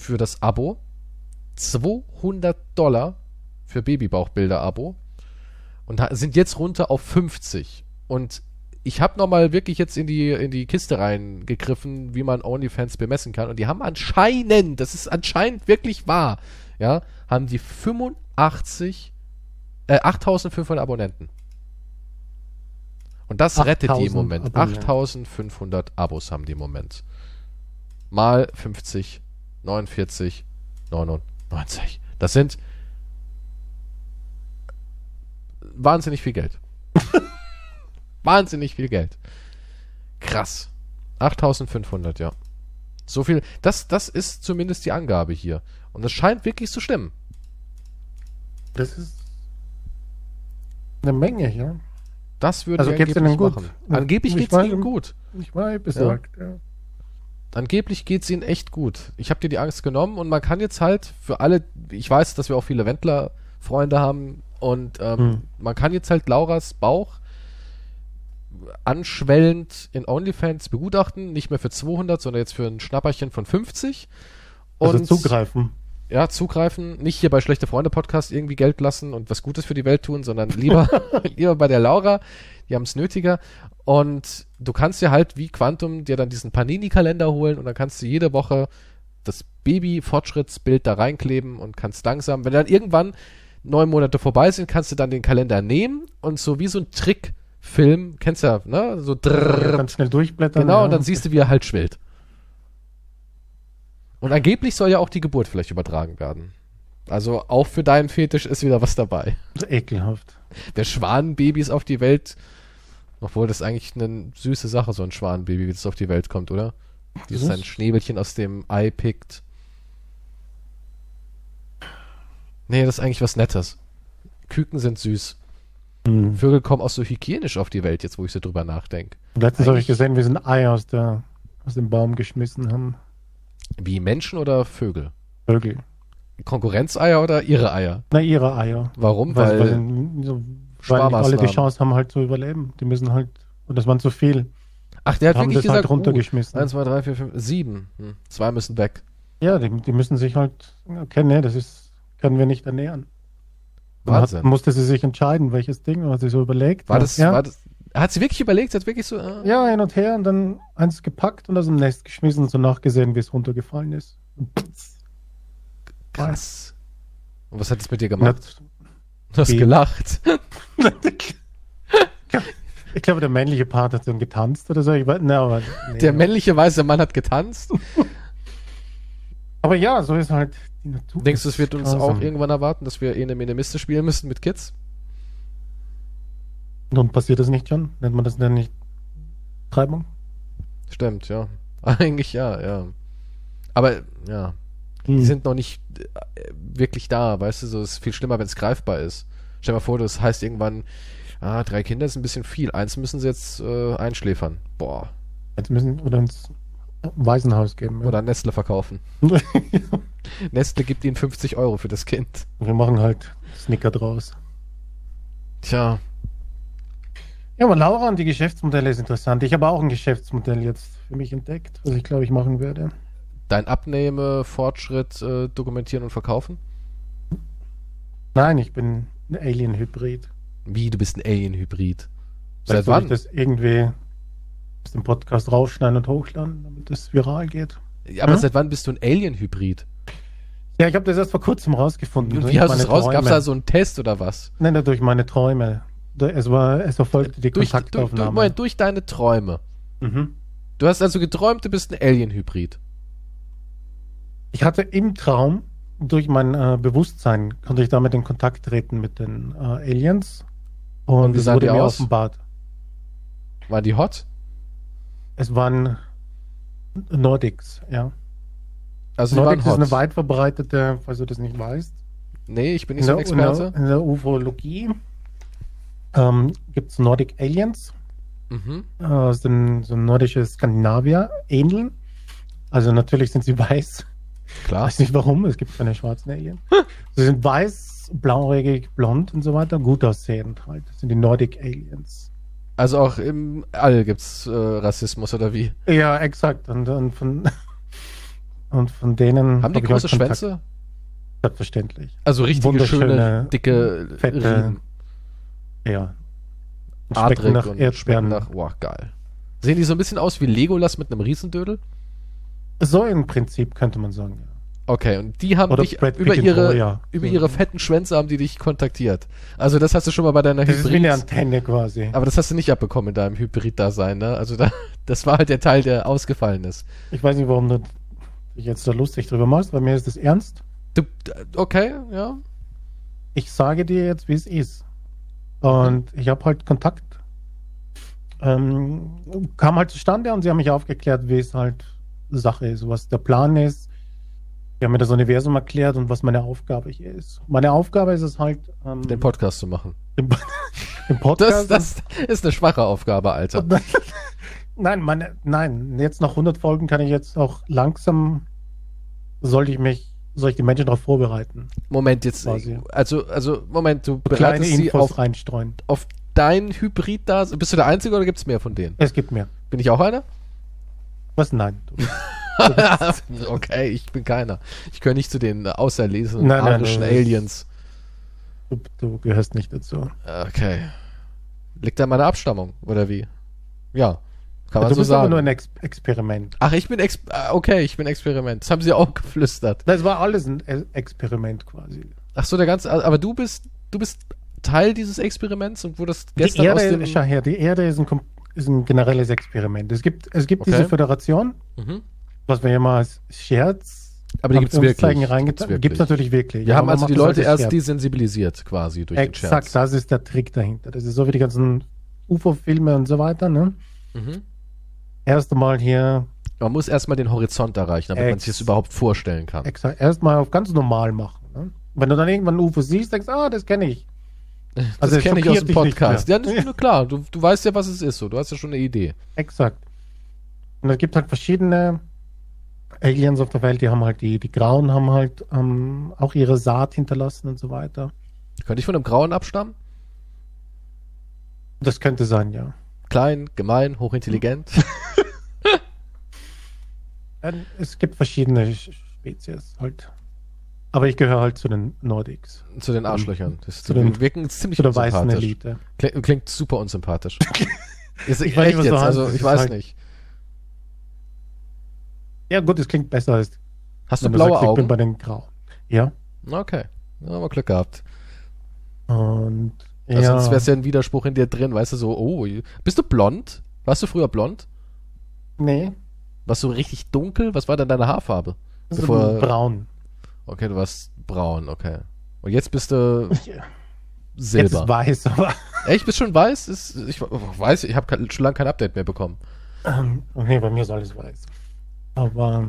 für das Abo. 200 Dollar für Babybauchbilder-Abo und sind jetzt runter auf 50. Und ich habe nochmal wirklich jetzt in die, in die Kiste reingegriffen, wie man OnlyFans bemessen kann. Und die haben anscheinend, das ist anscheinend wirklich wahr, ja, haben die 85, äh, 8500 Abonnenten. Und das rettet die im 8000 Moment. Abonnenten. 8500 Abos haben die im Moment. Mal 50, 49, 99. Das sind wahnsinnig viel Geld. wahnsinnig viel Geld. Krass. 8500, ja. So viel, das, das ist zumindest die Angabe hier. Und es scheint wirklich zu stimmen. Das ist eine Menge, ja. Das würde Also geht's angeblich ihnen gut? machen. Angeblich Ich ihnen im- gut. Ich war besorgt, ja. Angeblich geht's ihnen echt gut. Ich habe dir die Angst genommen und man kann jetzt halt für alle, ich weiß, dass wir auch viele Wendler-Freunde haben und ähm, Hm. man kann jetzt halt Lauras Bauch anschwellend in OnlyFans begutachten, nicht mehr für 200, sondern jetzt für ein Schnapperchen von 50. Also Und zugreifen. ja, zugreifen, nicht hier bei Schlechte Freunde Podcast irgendwie Geld lassen und was Gutes für die Welt tun, sondern lieber, lieber bei der Laura, die haben es nötiger. Und du kannst dir halt wie Quantum dir dann diesen Panini-Kalender holen und dann kannst du jede Woche das Baby-Fortschrittsbild da reinkleben und kannst langsam, wenn dann irgendwann neun Monate vorbei sind, kannst du dann den Kalender nehmen und so wie so ein Trickfilm, kennst du ja, ne? So drrrr, Ganz schnell durchblättern. Genau, ja. und dann siehst du, wie er halt schwillt. Und angeblich soll ja auch die Geburt vielleicht übertragen werden. Also auch für deinen Fetisch ist wieder was dabei. Ekelhaft. Der Schwanenbabys auf die Welt, obwohl das eigentlich eine süße Sache, so ein Schwanenbaby, wie das auf die Welt kommt, oder? Dieses Süß? sein Schnäbelchen aus dem Ei pickt. Nee, das ist eigentlich was Nettes. Küken sind süß. Hm. Vögel kommen auch so hygienisch auf die Welt, jetzt wo ich so drüber nachdenke. Letztens habe ich gesehen, wie sie ein Ei aus, der, aus dem Baum geschmissen haben. Wie Menschen oder Vögel? Vögel. Konkurrenzeier oder ihre Eier? Na, ihre Eier. Warum? Weil, Weil, weil, so, weil alle die. Chance haben, halt zu überleben. Die müssen halt, und das waren zu viel, ach, der hat haben wirklich das gesagt, halt uh, runtergeschmissen. 1, 2, 3, 4, 5, 7. Hm. Zwei müssen weg. ja, die, die müssen sich halt, okay, nee, das ist, können wir nicht ernähren. Wahnsinn. Hat, musste sie sich entscheiden, welches Ding, was sie so überlegt. War das, ja, war das, hat sie wirklich überlegt? Sie hat wirklich so, äh, ja, hin und her und dann eins gepackt und aus dem Nest geschmissen und so nachgesehen, wie es runtergefallen ist. krass. Und was hat das mit dir gemacht? Du hast gelacht. ich glaube, der männliche Part hat dann getanzt oder so. Ich weiß, ne, aber, nee, Der männliche weiße Mann hat getanzt. aber ja, so ist halt die Natur. Denkst du, es wird uns auch irgendwann erwarten, dass wir eine Minimiste spielen müssen mit Kids? Nun passiert das nicht schon? Nennt man das denn nicht Treibung? Stimmt, ja. Eigentlich ja, ja. Aber, ja. Die sind noch nicht äh, wirklich da, weißt du, so ist viel schlimmer, wenn es greifbar ist. Stell dir mal vor, das heißt irgendwann, ah, drei Kinder ist ein bisschen viel, eins müssen sie jetzt äh, einschläfern. Boah. Jetzt müssen wir uns Waisenhaus geben. Oder Nestle verkaufen. Nestle gibt ihnen 50 Euro für das Kind. wir machen halt Snicker draus. Tja, Ja, aber Laura und die Geschäftsmodelle ist interessant. Ich habe auch ein Geschäftsmodell jetzt für mich entdeckt, was ich glaube ich machen werde. Dein Abnehme, Fortschritt äh, dokumentieren und verkaufen? Nein, ich bin ein Alien-Hybrid. Wie, du bist ein Alien-Hybrid. Seit wann? ich das irgendwie aus dem Podcast rausschneiden und hochladen, damit das viral geht. Ja, aber Hm? seit wann bist du ein Alien-Hybrid? Ja, ich habe das erst vor kurzem rausgefunden. Und durch wie hast du es raus? Gab es da so einen Test oder was? Nein, durch meine Träume. Es war, es erfolgte die Durch, durch, durch, Kontaktaufnahme. Moment, durch deine Träume. mhm. Du hast also geträumt, du bist ein Alien-Hybrid. Ich hatte im Traum, durch mein äh, Bewusstsein, konnte ich damit in Kontakt treten mit den äh, Aliens. Und, Und wie wurde die mir aus? offenbart. Waren die hot? Es waren Nordics, ja. Also Nordics ist eine weit verbreitete, falls du das nicht weißt, Nee, ich bin nicht so ein der, in der, Experte. in der Ufologie ähm, gibt es Nordic Aliens, Mhm. äh, sind so nordische Skandinavier, ähneln. Also natürlich sind sie weiß. Klar. Weiß nicht warum, es gibt keine schwarzen Aliens. sie sind weiß, blauäugig, blond und so weiter, gut aussehend halt. Das sind die Nordic Aliens. Also auch im All gibt's äh, Rassismus oder wie? Ja, exakt. Und, und von und von denen Haben die hab ich große. Schwänze? Selbstverständlich. Also richtige, schöne, dicke fette, Riemen. Ja. Und Adrig nach und Erdbeeren. nach, boah, geil. Sehen die so ein bisschen aus wie Legolas mit einem Riesendödel? So im Prinzip könnte man sagen. Ja. Okay, und die haben Oder dich Brad über in ihre, Troja. über ihre fetten Schwänze haben die dich kontaktiert. Also das hast du schon mal bei deiner Das ist wie eine Hybrid. Antenne quasi. Aber das hast du nicht abbekommen in deinem Hybrid-Dasein, ne? Also da, das war halt der Teil, der ausgefallen ist. Ich weiß nicht, warum du dich jetzt da lustig drüber machst, weil mir ist das ernst. Du, okay, ja. Ich sage dir jetzt, wie es ist. Und ich habe halt Kontakt. Ähm, kam halt zustande und sie haben mich aufgeklärt, wie es halt Sache ist, was der Plan ist. Wir haben mir das Universum erklärt und was meine Aufgabe hier ist. Meine Aufgabe ist es halt, ähm, Den Podcast zu machen. im, im Das, Podcast. das ist eine schwache Aufgabe, Alter. nein, meine, nein, jetzt nach 100 Folgen kann ich jetzt auch langsam, sollte ich mich, soll ich die Menschen darauf vorbereiten. Moment, jetzt, Quasi. also, also, Moment, du Kleine bereitest sie Infos auf, reinstreuen. auf dein Hybrid da. Bist du der Einzige oder gibt es mehr von denen? Es gibt mehr. Bin ich auch einer? Was? Nein. Okay, ich bin keiner. Ich gehöre nicht zu den auserlesenen Nein, arischen nein, Aliens. du, du gehörst nicht dazu. Okay. Liegt da meine Abstammung, oder wie? Ja. Kann man du so bist aber sagen. nur ein Ex Experiment. Ach, ich bin Ex ah, okay, ich bin Experiment. Das haben sie auch geflüstert. Das war alles ein E- Experiment quasi. Ach so, der ganze, aber du bist, du bist Teil dieses Experiments und wurdest Die gestern aus Erde, dem. schau her, die Erde ist ein, ist ein generelles Experiment. Es gibt, es gibt Okay. diese Föderation, Mhm. was wir ja mal als Scherz Aber die gibt's Anführungszeichen wirklich. Gibt es natürlich wirklich. Wir Ja, haben man also die Leute erst Scherz. desensibilisiert quasi durch den Exakt, Scherz. das ist der Trick dahinter. Das ist so wie die ganzen UFO-Filme und so weiter. Ne? Mhm. Erst einmal hier, Man muss erstmal den Horizont erreichen, damit man Ex- sich das überhaupt vorstellen kann. exakt, erstmal auf ganz normal machen. Ne? Wenn du dann irgendwann ein UFO siehst, denkst du, ah, das kenne ich. Das Also kenne ich aus dem Podcast. Ja, das ist nur klar. Du, du weißt ja, was es ist. So. Du hast ja schon eine Idee. Exakt. Und es gibt halt verschiedene Aliens auf der Welt, die haben halt die, die Grauen haben halt ähm, auch ihre Saat hinterlassen und so weiter. Könnte ich von einem Grauen abstammen? Das könnte sein, ja. Klein, gemein, hochintelligent. Ähm, Es gibt verschiedene Sch- Spezies halt. Aber ich gehöre halt zu den Nordics, zu den Arschlöchern. Das, Zu den- wirken ziemlich zu der weißen. Elite. Klingt, klingt super unsympathisch. ist, Ich weiß nicht, jetzt, also ich weiß halt- nicht. Ja gut, es klingt besser als Hast du blaue sagst, ich bin Augen? bei den Grauen. Ja. Okay. Ja, haben wir Glück gehabt. Und Ja. Sonst wäre es ja ein Widerspruch in dir drin, weißt du, so, oh, bist du blond? Warst du früher blond? nee, Warst du richtig dunkel? Was war denn deine Haarfarbe? ist Bevor- braun. Okay, du warst braun, okay. Und jetzt bist du Jetzt silber. ist weiß, aber Echt, bist schon weiß? Ist, ich weiß, ich habe schon lange kein Update mehr bekommen. ähm, nee, bei mir ist alles weiß. Aber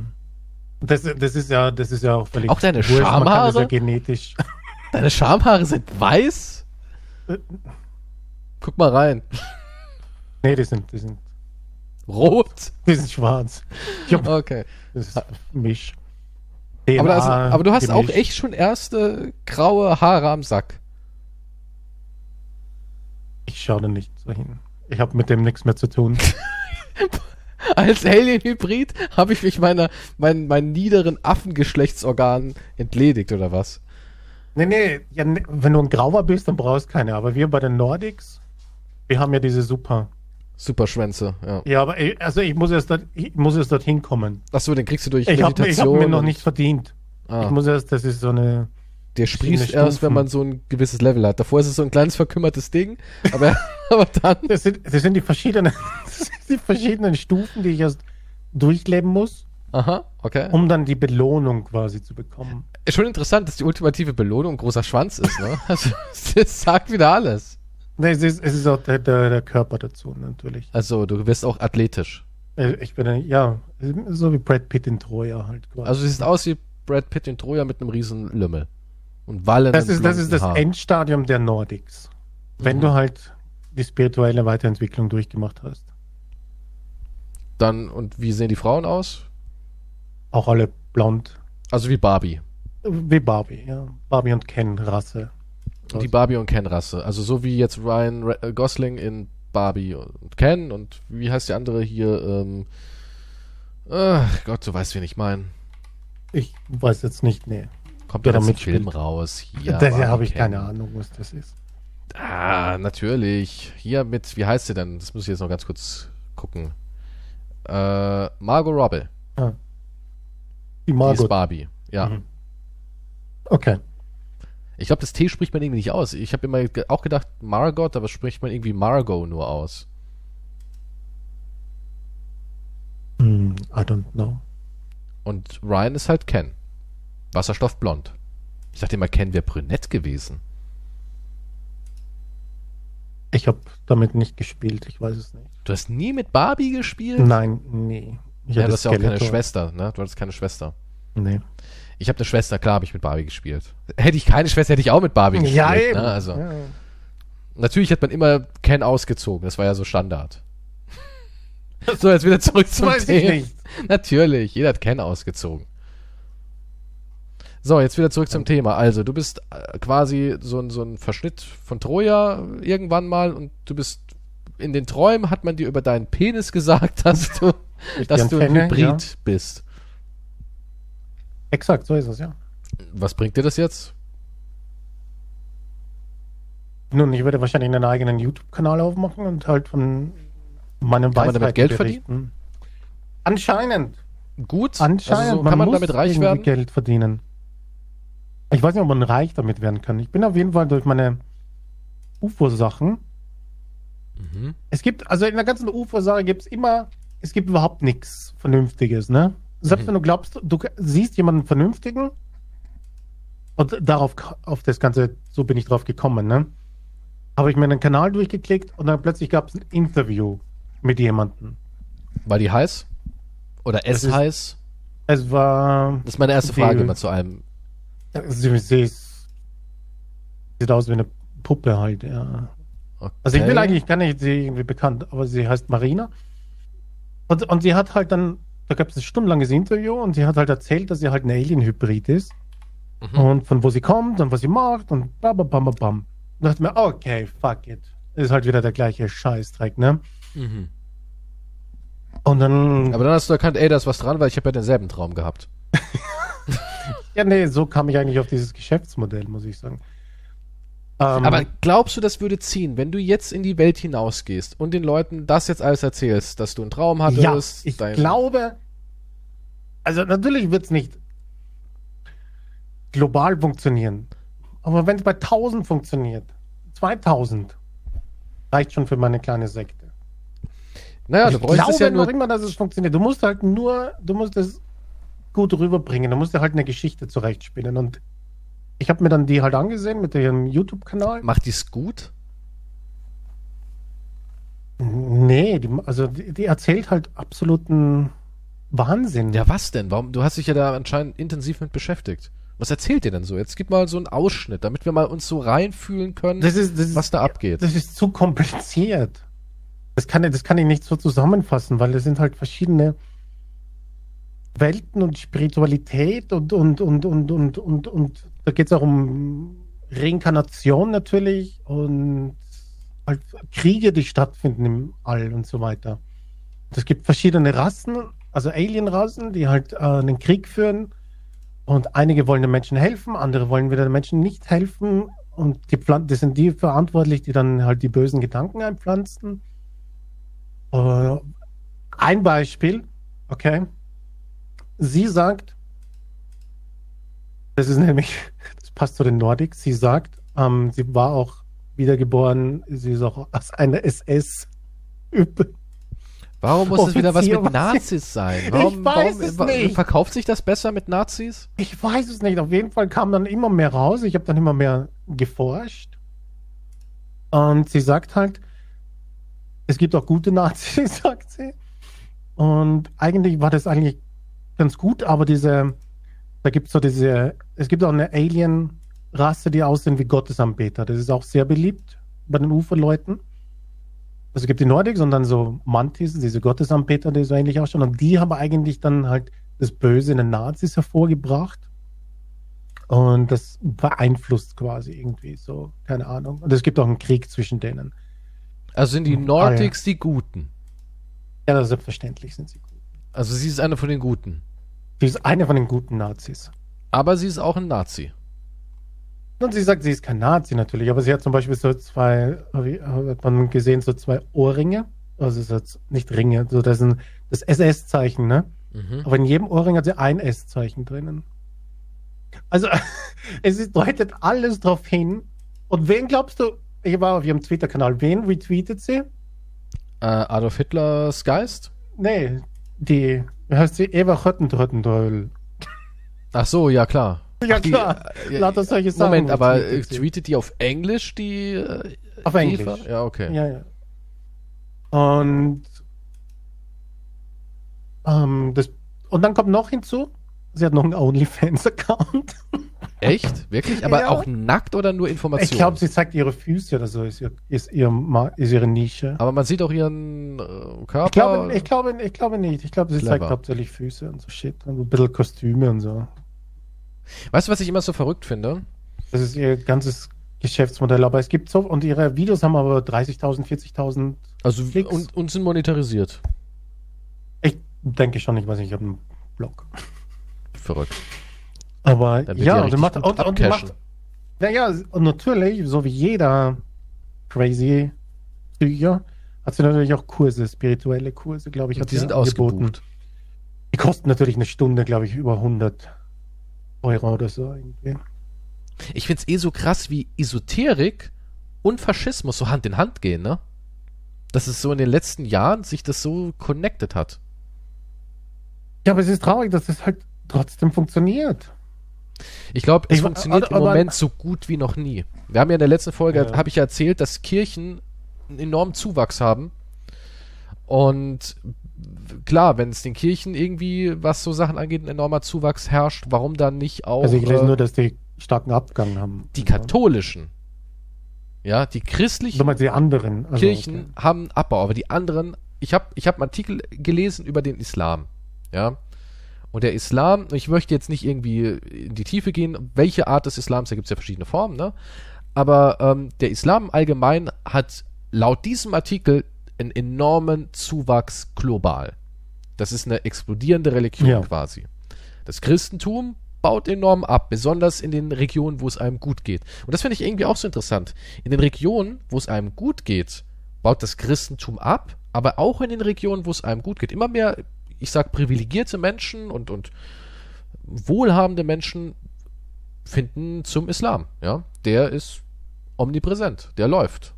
das, das ist ja, das ist ja auch völlig Auch deine kann das ja Schamhaare? genetisch. Deine Schamhaare sind weiß? Guck mal rein. nee, die sind, die sind, Rot? die sind schwarz. Hab, Okay. das ist Misch. Aber, DNA also, aber du hast auch echt schon erste graue Haare am Sack. Ich schaue da nicht so hin. Ich habe mit dem nichts mehr zu tun. Als Alien-Hybrid habe ich mich meiner, mein, meinen niederen Affengeschlechtsorganen entledigt, oder was? Nee, nee, ja, nee, wenn du ein Grauer bist, dann brauchst du keine. Aber wir bei den Nordics, wir haben ja diese super. Superschwänze, ja. Ja, aber ich, also ich muss erst, dort, ich muss erst dorthin kommen. Achso, den kriegst du durch Ich habe ich hab mir noch nicht verdient. Ah, Ich muss erst, das ist so eine. der sprießt erst, wenn man so ein gewisses Level hat. Davor ist es so ein kleines verkümmertes Ding, aber, aber dann. Das sind, das sind die verschiedenen, die verschiedenen Stufen, die ich erst durchleben muss, Aha, okay. um dann die Belohnung quasi zu bekommen. Ist schon interessant, dass die ultimative Belohnung großer Schwanz ist, ne? Also, das sagt wieder alles. Nee, es ist, es ist auch der, der, der Körper dazu, natürlich. Also, du wirst auch athletisch. Äh, Ich bin, ja, so wie Brad Pitt in Troja halt quasi. Also, du siehst aus wie Brad Pitt in Troja mit einem riesen Lümmel. Und Wallen das ist, das ist das Endstadium der Nordics. Wenn Mhm. du halt die spirituelle Weiterentwicklung durchgemacht hast. Dann, und wie sehen die Frauen aus? Auch alle blond. Also wie Barbie. Wie Barbie, ja. Barbie und Ken-Rasse. Die Barbie und Ken-Rasse. Also so wie jetzt Ryan äh, Gosling in Barbie und Ken und wie heißt die andere hier? Ähm, ach Gott, du weißt, wen ich meine. Ich weiß jetzt nicht, nee. Kommt ein mitspielt. Film raus. Hier, Daher habe ich Ken. keine Ahnung, was das ist. Ah, natürlich. Hier mit, wie heißt sie denn? Das muss ich jetzt noch ganz kurz gucken. Äh, Margot Robbie. Die Die ist Margot. Barbie. Ja. Mhm. Okay. Ich glaube, das T spricht man irgendwie nicht aus. Ich habe immer auch gedacht Margot, aber spricht man irgendwie Margot nur aus. Hm, I don't know. Und Ryan ist halt Ken. Wasserstoffblond. Ich dachte immer, Ken wäre brünett gewesen. Ich habe damit nicht gespielt, ich weiß es nicht. Du hast nie mit Barbie gespielt? Nein, nee. Ich ja, du hast ja auch keine Schwester, ne? Du hattest keine Schwester. Nee. Ich habe eine Schwester, klar habe ich mit Barbie gespielt. Hätte ich keine Schwester, hätte ich auch mit Barbie gespielt. Ja, eben. Ne? Also, ja. Natürlich hat man immer Ken ausgezogen, das war ja so Standard. so, jetzt wieder zurück zum Weiß Thema. Ich nicht. Natürlich, jeder hat Ken ausgezogen. So, jetzt wieder zurück zum Thema. Also, du bist äh, quasi so ein, so ein Verschnitt von Troja irgendwann mal und du bist in den Träumen hat man dir über deinen Penis gesagt, dass du, dass du ein Hybrid ja. bist. Exakt, so ist es, ja. Was bringt dir das jetzt? Nun, ich würde wahrscheinlich einen eigenen YouTube-Kanal aufmachen und halt von meinem Kann man damit Geld berichten. verdienen? Anscheinend. Gut. Anscheinend. Also man kann man damit reich werden? Geld verdienen. Ich weiß nicht, ob man reich damit werden kann. Ich bin auf jeden Fall durch meine UFO-Sachen. Mhm. Es gibt, also in der ganzen UFO-Sache gibt es immer, es gibt überhaupt nichts Vernünftiges, ne? Selbst mhm. wenn du glaubst, du siehst jemanden Vernünftigen und darauf, auf das Ganze, so bin ich drauf gekommen, ne? Habe ich mir einen Kanal durchgeklickt und dann plötzlich gab es ein Interview mit jemandem. War die heiß? Oder es, es heiß? Es war. Das ist meine erste Frage immer zu einem Sie, sie ist, sieht aus wie eine Puppe halt, ja. Okay. Also ich will eigentlich gar nicht sie irgendwie bekannt, aber sie heißt Marina. Und, und sie hat halt dann, da gab es ein stundenlanges Interview und sie hat halt erzählt, dass sie halt ein Alien-Hybrid ist. Mhm. Und von wo sie kommt und was sie macht und bam, bam, bam, bam. Und dachte mir, okay, fuck it. Ist halt wieder der gleiche Scheißdreck, ne? Mhm. Und dann. Aber dann hast du erkannt, ey, da ist was dran, weil ich habe ja denselben Traum gehabt. Ja, nee, so kam ich eigentlich auf dieses Geschäftsmodell, muss ich sagen. Ähm, Aber glaubst du, das würde ziehen, wenn du jetzt in die Welt hinausgehst und den Leuten das jetzt alles erzählst, dass du einen Traum hattest? Ja, ich glaube, also natürlich wird es nicht global funktionieren. Aber wenn es bei 1000 funktioniert, 2000, reicht schon für meine kleine Sekte. Naja, ich du glaube ja nur noch immer, dass es funktioniert. Du musst halt nur, du musst es gut rüberbringen. Da musst du halt eine Geschichte zurechtspinnen. Und ich habe mir dann die halt angesehen mit ihrem YouTube-Kanal. Macht die es gut? Nee, die, also die, die, erzählt halt absoluten Wahnsinn. Ja, was denn? Warum? Du hast dich ja da anscheinend intensiv mit beschäftigt. Was erzählt ihr denn so? Jetzt gib mal so einen Ausschnitt, damit wir mal uns so reinfühlen können, das ist, das was ist, da abgeht. Das ist zu kompliziert. Das kann, das kann ich nicht so zusammenfassen, weil das sind halt verschiedene Welten und Spiritualität und, und, und, und, und, und, und da geht es auch um Reinkarnation natürlich und halt Kriege, die stattfinden im All und so weiter. Es gibt verschiedene Rassen, also Alien-Rassen, die halt äh, einen Krieg führen und einige wollen den Menschen helfen, andere wollen wieder den Menschen nicht helfen und die Pflanzen, das sind die verantwortlich, die dann halt die bösen Gedanken einpflanzen. Äh, ein Beispiel, okay, Sie sagt, das ist nämlich, das passt zu den Nordics, sie sagt, ähm, sie war auch wiedergeboren, sie ist auch aus einer SS. Warum muss es wieder was mit Nazis sein? Warum, ich weiß warum, es nicht. Verkauft sich das besser mit Nazis? Ich weiß es nicht. Auf jeden Fall kam dann immer mehr raus. Ich habe dann immer mehr geforscht. Und sie sagt halt, es gibt auch gute Nazis, sagt sie. Und eigentlich war das eigentlich ganz gut, aber diese, da gibt es so diese, es gibt auch eine Alien-Rasse, die aussehen wie Gottesanbeter. Das ist auch sehr beliebt bei den Uferleuten. Also es gibt die Nordics und dann so Mantis, diese Gottesanbeter, die so ähnlich ausschauen. Und die haben eigentlich dann halt das Böse in den Nazis hervorgebracht. Und das beeinflusst quasi irgendwie so, keine Ahnung. Und es gibt auch einen Krieg zwischen denen. Also sind die Nordics ah, ja. die Guten? Ja, selbstverständlich sind sie gut. Also sie ist eine von den Guten. Sie ist eine von den guten Nazis. Aber sie ist auch ein Nazi. Und sie sagt, sie ist kein Nazi natürlich, aber sie hat zum Beispiel so zwei, hat man gesehen, so zwei Ohrringe. Also so nicht Ringe, so das ist das SS-Zeichen, ne? Mhm. Aber in jedem Ohrring hat sie ein S-Zeichen drinnen. Also es deutet alles drauf hin. Und wen glaubst du, ich war auf ihrem Twitter-Kanal, wen retweetet sie? Äh, Adolf Hitlers Geist? Nee, die heißt sie? Eva Röttendröttendröll. Ach so, ja klar. Ja Ach, klar, die, äh, lauter solche Sachen. Moment, aber tweetet, tweetet die auf Englisch, die äh, Auf Eva? Englisch. Ja, okay. Ja, ja. Und Ähm, das, und dann kommt noch hinzu, sie hat noch einen OnlyFans-Account. Echt? Wirklich? Aber Ja. auch nackt oder nur Informationen? Ich glaube, sie zeigt ihre Füße oder so, ist, ihr, ist, ihr, Ma- ist ihre Nische. Aber man sieht auch ihren äh, Körper. Ich glaube, ich, glaube, ich glaube nicht. Ich glaube, sie Clever. zeigt hauptsächlich Füße und so Shit. Und ein bisschen Kostüme und so. weißt du, was ich immer so verrückt finde? Das ist ihr ganzes Geschäftsmodell. Aber es gibt so, und ihre Videos haben aber 30.000, 40.000. Also Klicks. und, und sind monetarisiert. Ich denke schon, ich weiß nicht, ich habe einen Blog. Verrückt. Aber ja, und, macht, und, und macht. Naja, und natürlich, so wie jeder crazy Psycher, hat sie natürlich auch Kurse, spirituelle Kurse, glaube ich. hat Die sind ausgebucht. Die kosten natürlich eine Stunde, glaube ich, über 100 Euro oder so. Irgendwie. Ich find's eh so krass, wie Esoterik und Faschismus so Hand in Hand gehen, ne? Dass es so in den letzten Jahren sich das so connected hat. Ja, aber es ist traurig, dass es halt trotzdem funktioniert. Ich glaube, es Ich- funktioniert aber- im Moment so gut wie noch nie. Wir haben ja in der letzten Folge, Ja. habe ich ja erzählt, dass Kirchen einen enormen Zuwachs haben. Und klar, wenn es den Kirchen irgendwie, was so Sachen angeht, ein enormer Zuwachs herrscht, warum dann nicht auch also ich lese äh, nur, dass die starken Abgang haben. die katholischen, ja, die christlichen die anderen. Also, Kirchen okay. haben Abbau, aber die anderen, ich habe ich hab einen Artikel gelesen über den Islam, ja. Und der Islam, ich möchte jetzt nicht irgendwie in die Tiefe gehen, welche Art des Islams, da gibt es ja verschiedene Formen, ne? Aber ähm, der Islam allgemein hat laut diesem Artikel einen enormen Zuwachs global. Das ist eine explodierende Religion Ja. quasi. Das Christentum baut enorm ab, besonders in den Regionen, wo es einem gut geht. Und das finde ich irgendwie auch so interessant. In den Regionen, wo es einem gut geht, baut das Christentum ab, aber auch in den Regionen, wo es einem gut geht. Immer mehr, ich sag, privilegierte Menschen und, und wohlhabende Menschen finden zum Islam. Ja, der ist omnipräsent, der läuft.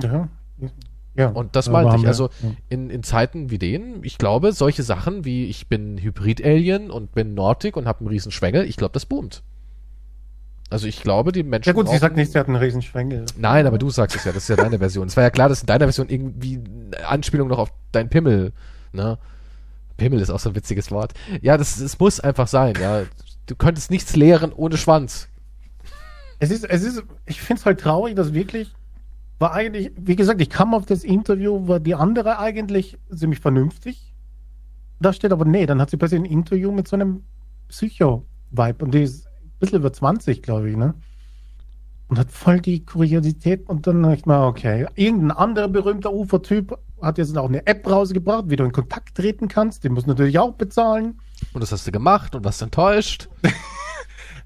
Ja. ja. Und das meinte ich. Also ja. in, in Zeiten wie denen, ich glaube, solche Sachen wie ich bin Hybrid-Alien und bin Nordic und habe einen riesen Schwengel, ich glaube, das boomt. Also ich glaube, die Menschen. Ja gut, sie sagt nicht, sie hat einen riesen Schwengel. Nein, aber du sagst es ja, das ist ja deine Version. Es war ja klar, dass in deiner Version irgendwie eine Anspielung noch auf dein Pimmel, ne? Pimmel ist auch so ein witziges Wort. Ja, das, das muss einfach sein, ja. Du könntest nichts lehren ohne Schwanz. Es ist, es ist, ich finde es halt traurig, dass wirklich, war eigentlich, wie gesagt, ich kam auf das Interview, war die andere eigentlich ziemlich vernünftig. Da steht aber, nee, dann hat sie plötzlich ein Interview mit so einem Psycho-Vibe und die ist ein bisschen über 20, glaube ich, ne? Und hat voll die Kuriosität und dann dachte ich mal, okay, irgendein anderer berühmter Ufer-Typ hat jetzt auch eine App rausgebracht, wie du in Kontakt treten kannst, den musst du natürlich auch bezahlen. Und das hast du gemacht und warst enttäuscht.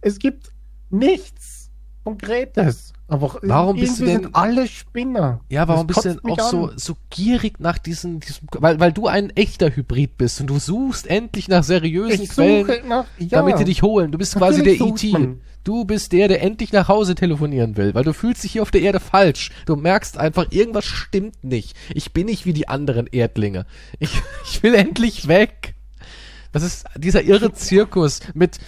Es gibt nichts Konkretes. Aber Warum bist du denn- sind alle Spinner. Ja, warum Das bist du denn auch so, an. so gierig nach diesen, diesem, weil, weil du ein echter Hybrid bist und du suchst endlich nach seriösen Ich Quellen, nach, ja, damit die dich holen. Du bist quasi der Natürlich E.T. Du bist der, der endlich nach Hause telefonieren will, weil du fühlst dich hier auf der Erde falsch. Du merkst einfach, irgendwas stimmt nicht. Ich bin nicht wie die anderen Erdlinge. Ich, ich will endlich weg. Das ist dieser irre Zirkus mit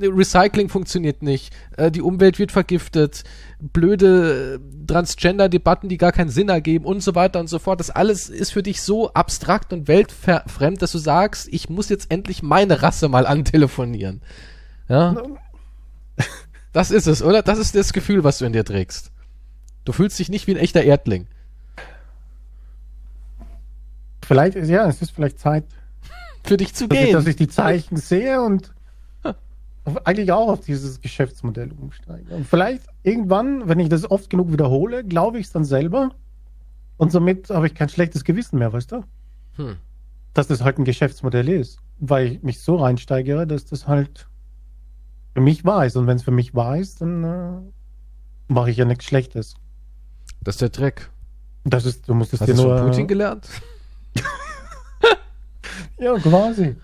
Recycling funktioniert nicht, äh, die Umwelt wird vergiftet, blöde äh, Transgender-Debatten, die gar keinen Sinn ergeben und so weiter und so fort. Das alles ist für dich so abstrakt und weltfremd, dass du sagst, ich muss jetzt endlich meine Rasse mal antelefonieren. Ja? Das ist es, oder? Das ist das Gefühl, was du in dir trägst. Du fühlst dich nicht wie ein echter Erdling. Vielleicht, ist- ja, es ist vielleicht Zeit, Für dich zu dass ich, dass gehen. ich die Zeichen sehe und eigentlich auch auf dieses Geschäftsmodell umsteige. Und vielleicht irgendwann, wenn ich das oft genug wiederhole, glaube ich es dann selber. Und somit habe ich kein schlechtes Gewissen mehr, weißt du? Hm. Dass das halt ein Geschäftsmodell ist. Weil ich mich so reinsteigere, dass das halt für mich wahr ist. Und wenn es für mich wahr ist, dann äh, mache ich ja nichts Schlechtes. Das ist der Dreck. Das ist, du musst es Hast dir du nur. von Putin gelernt? ja, quasi.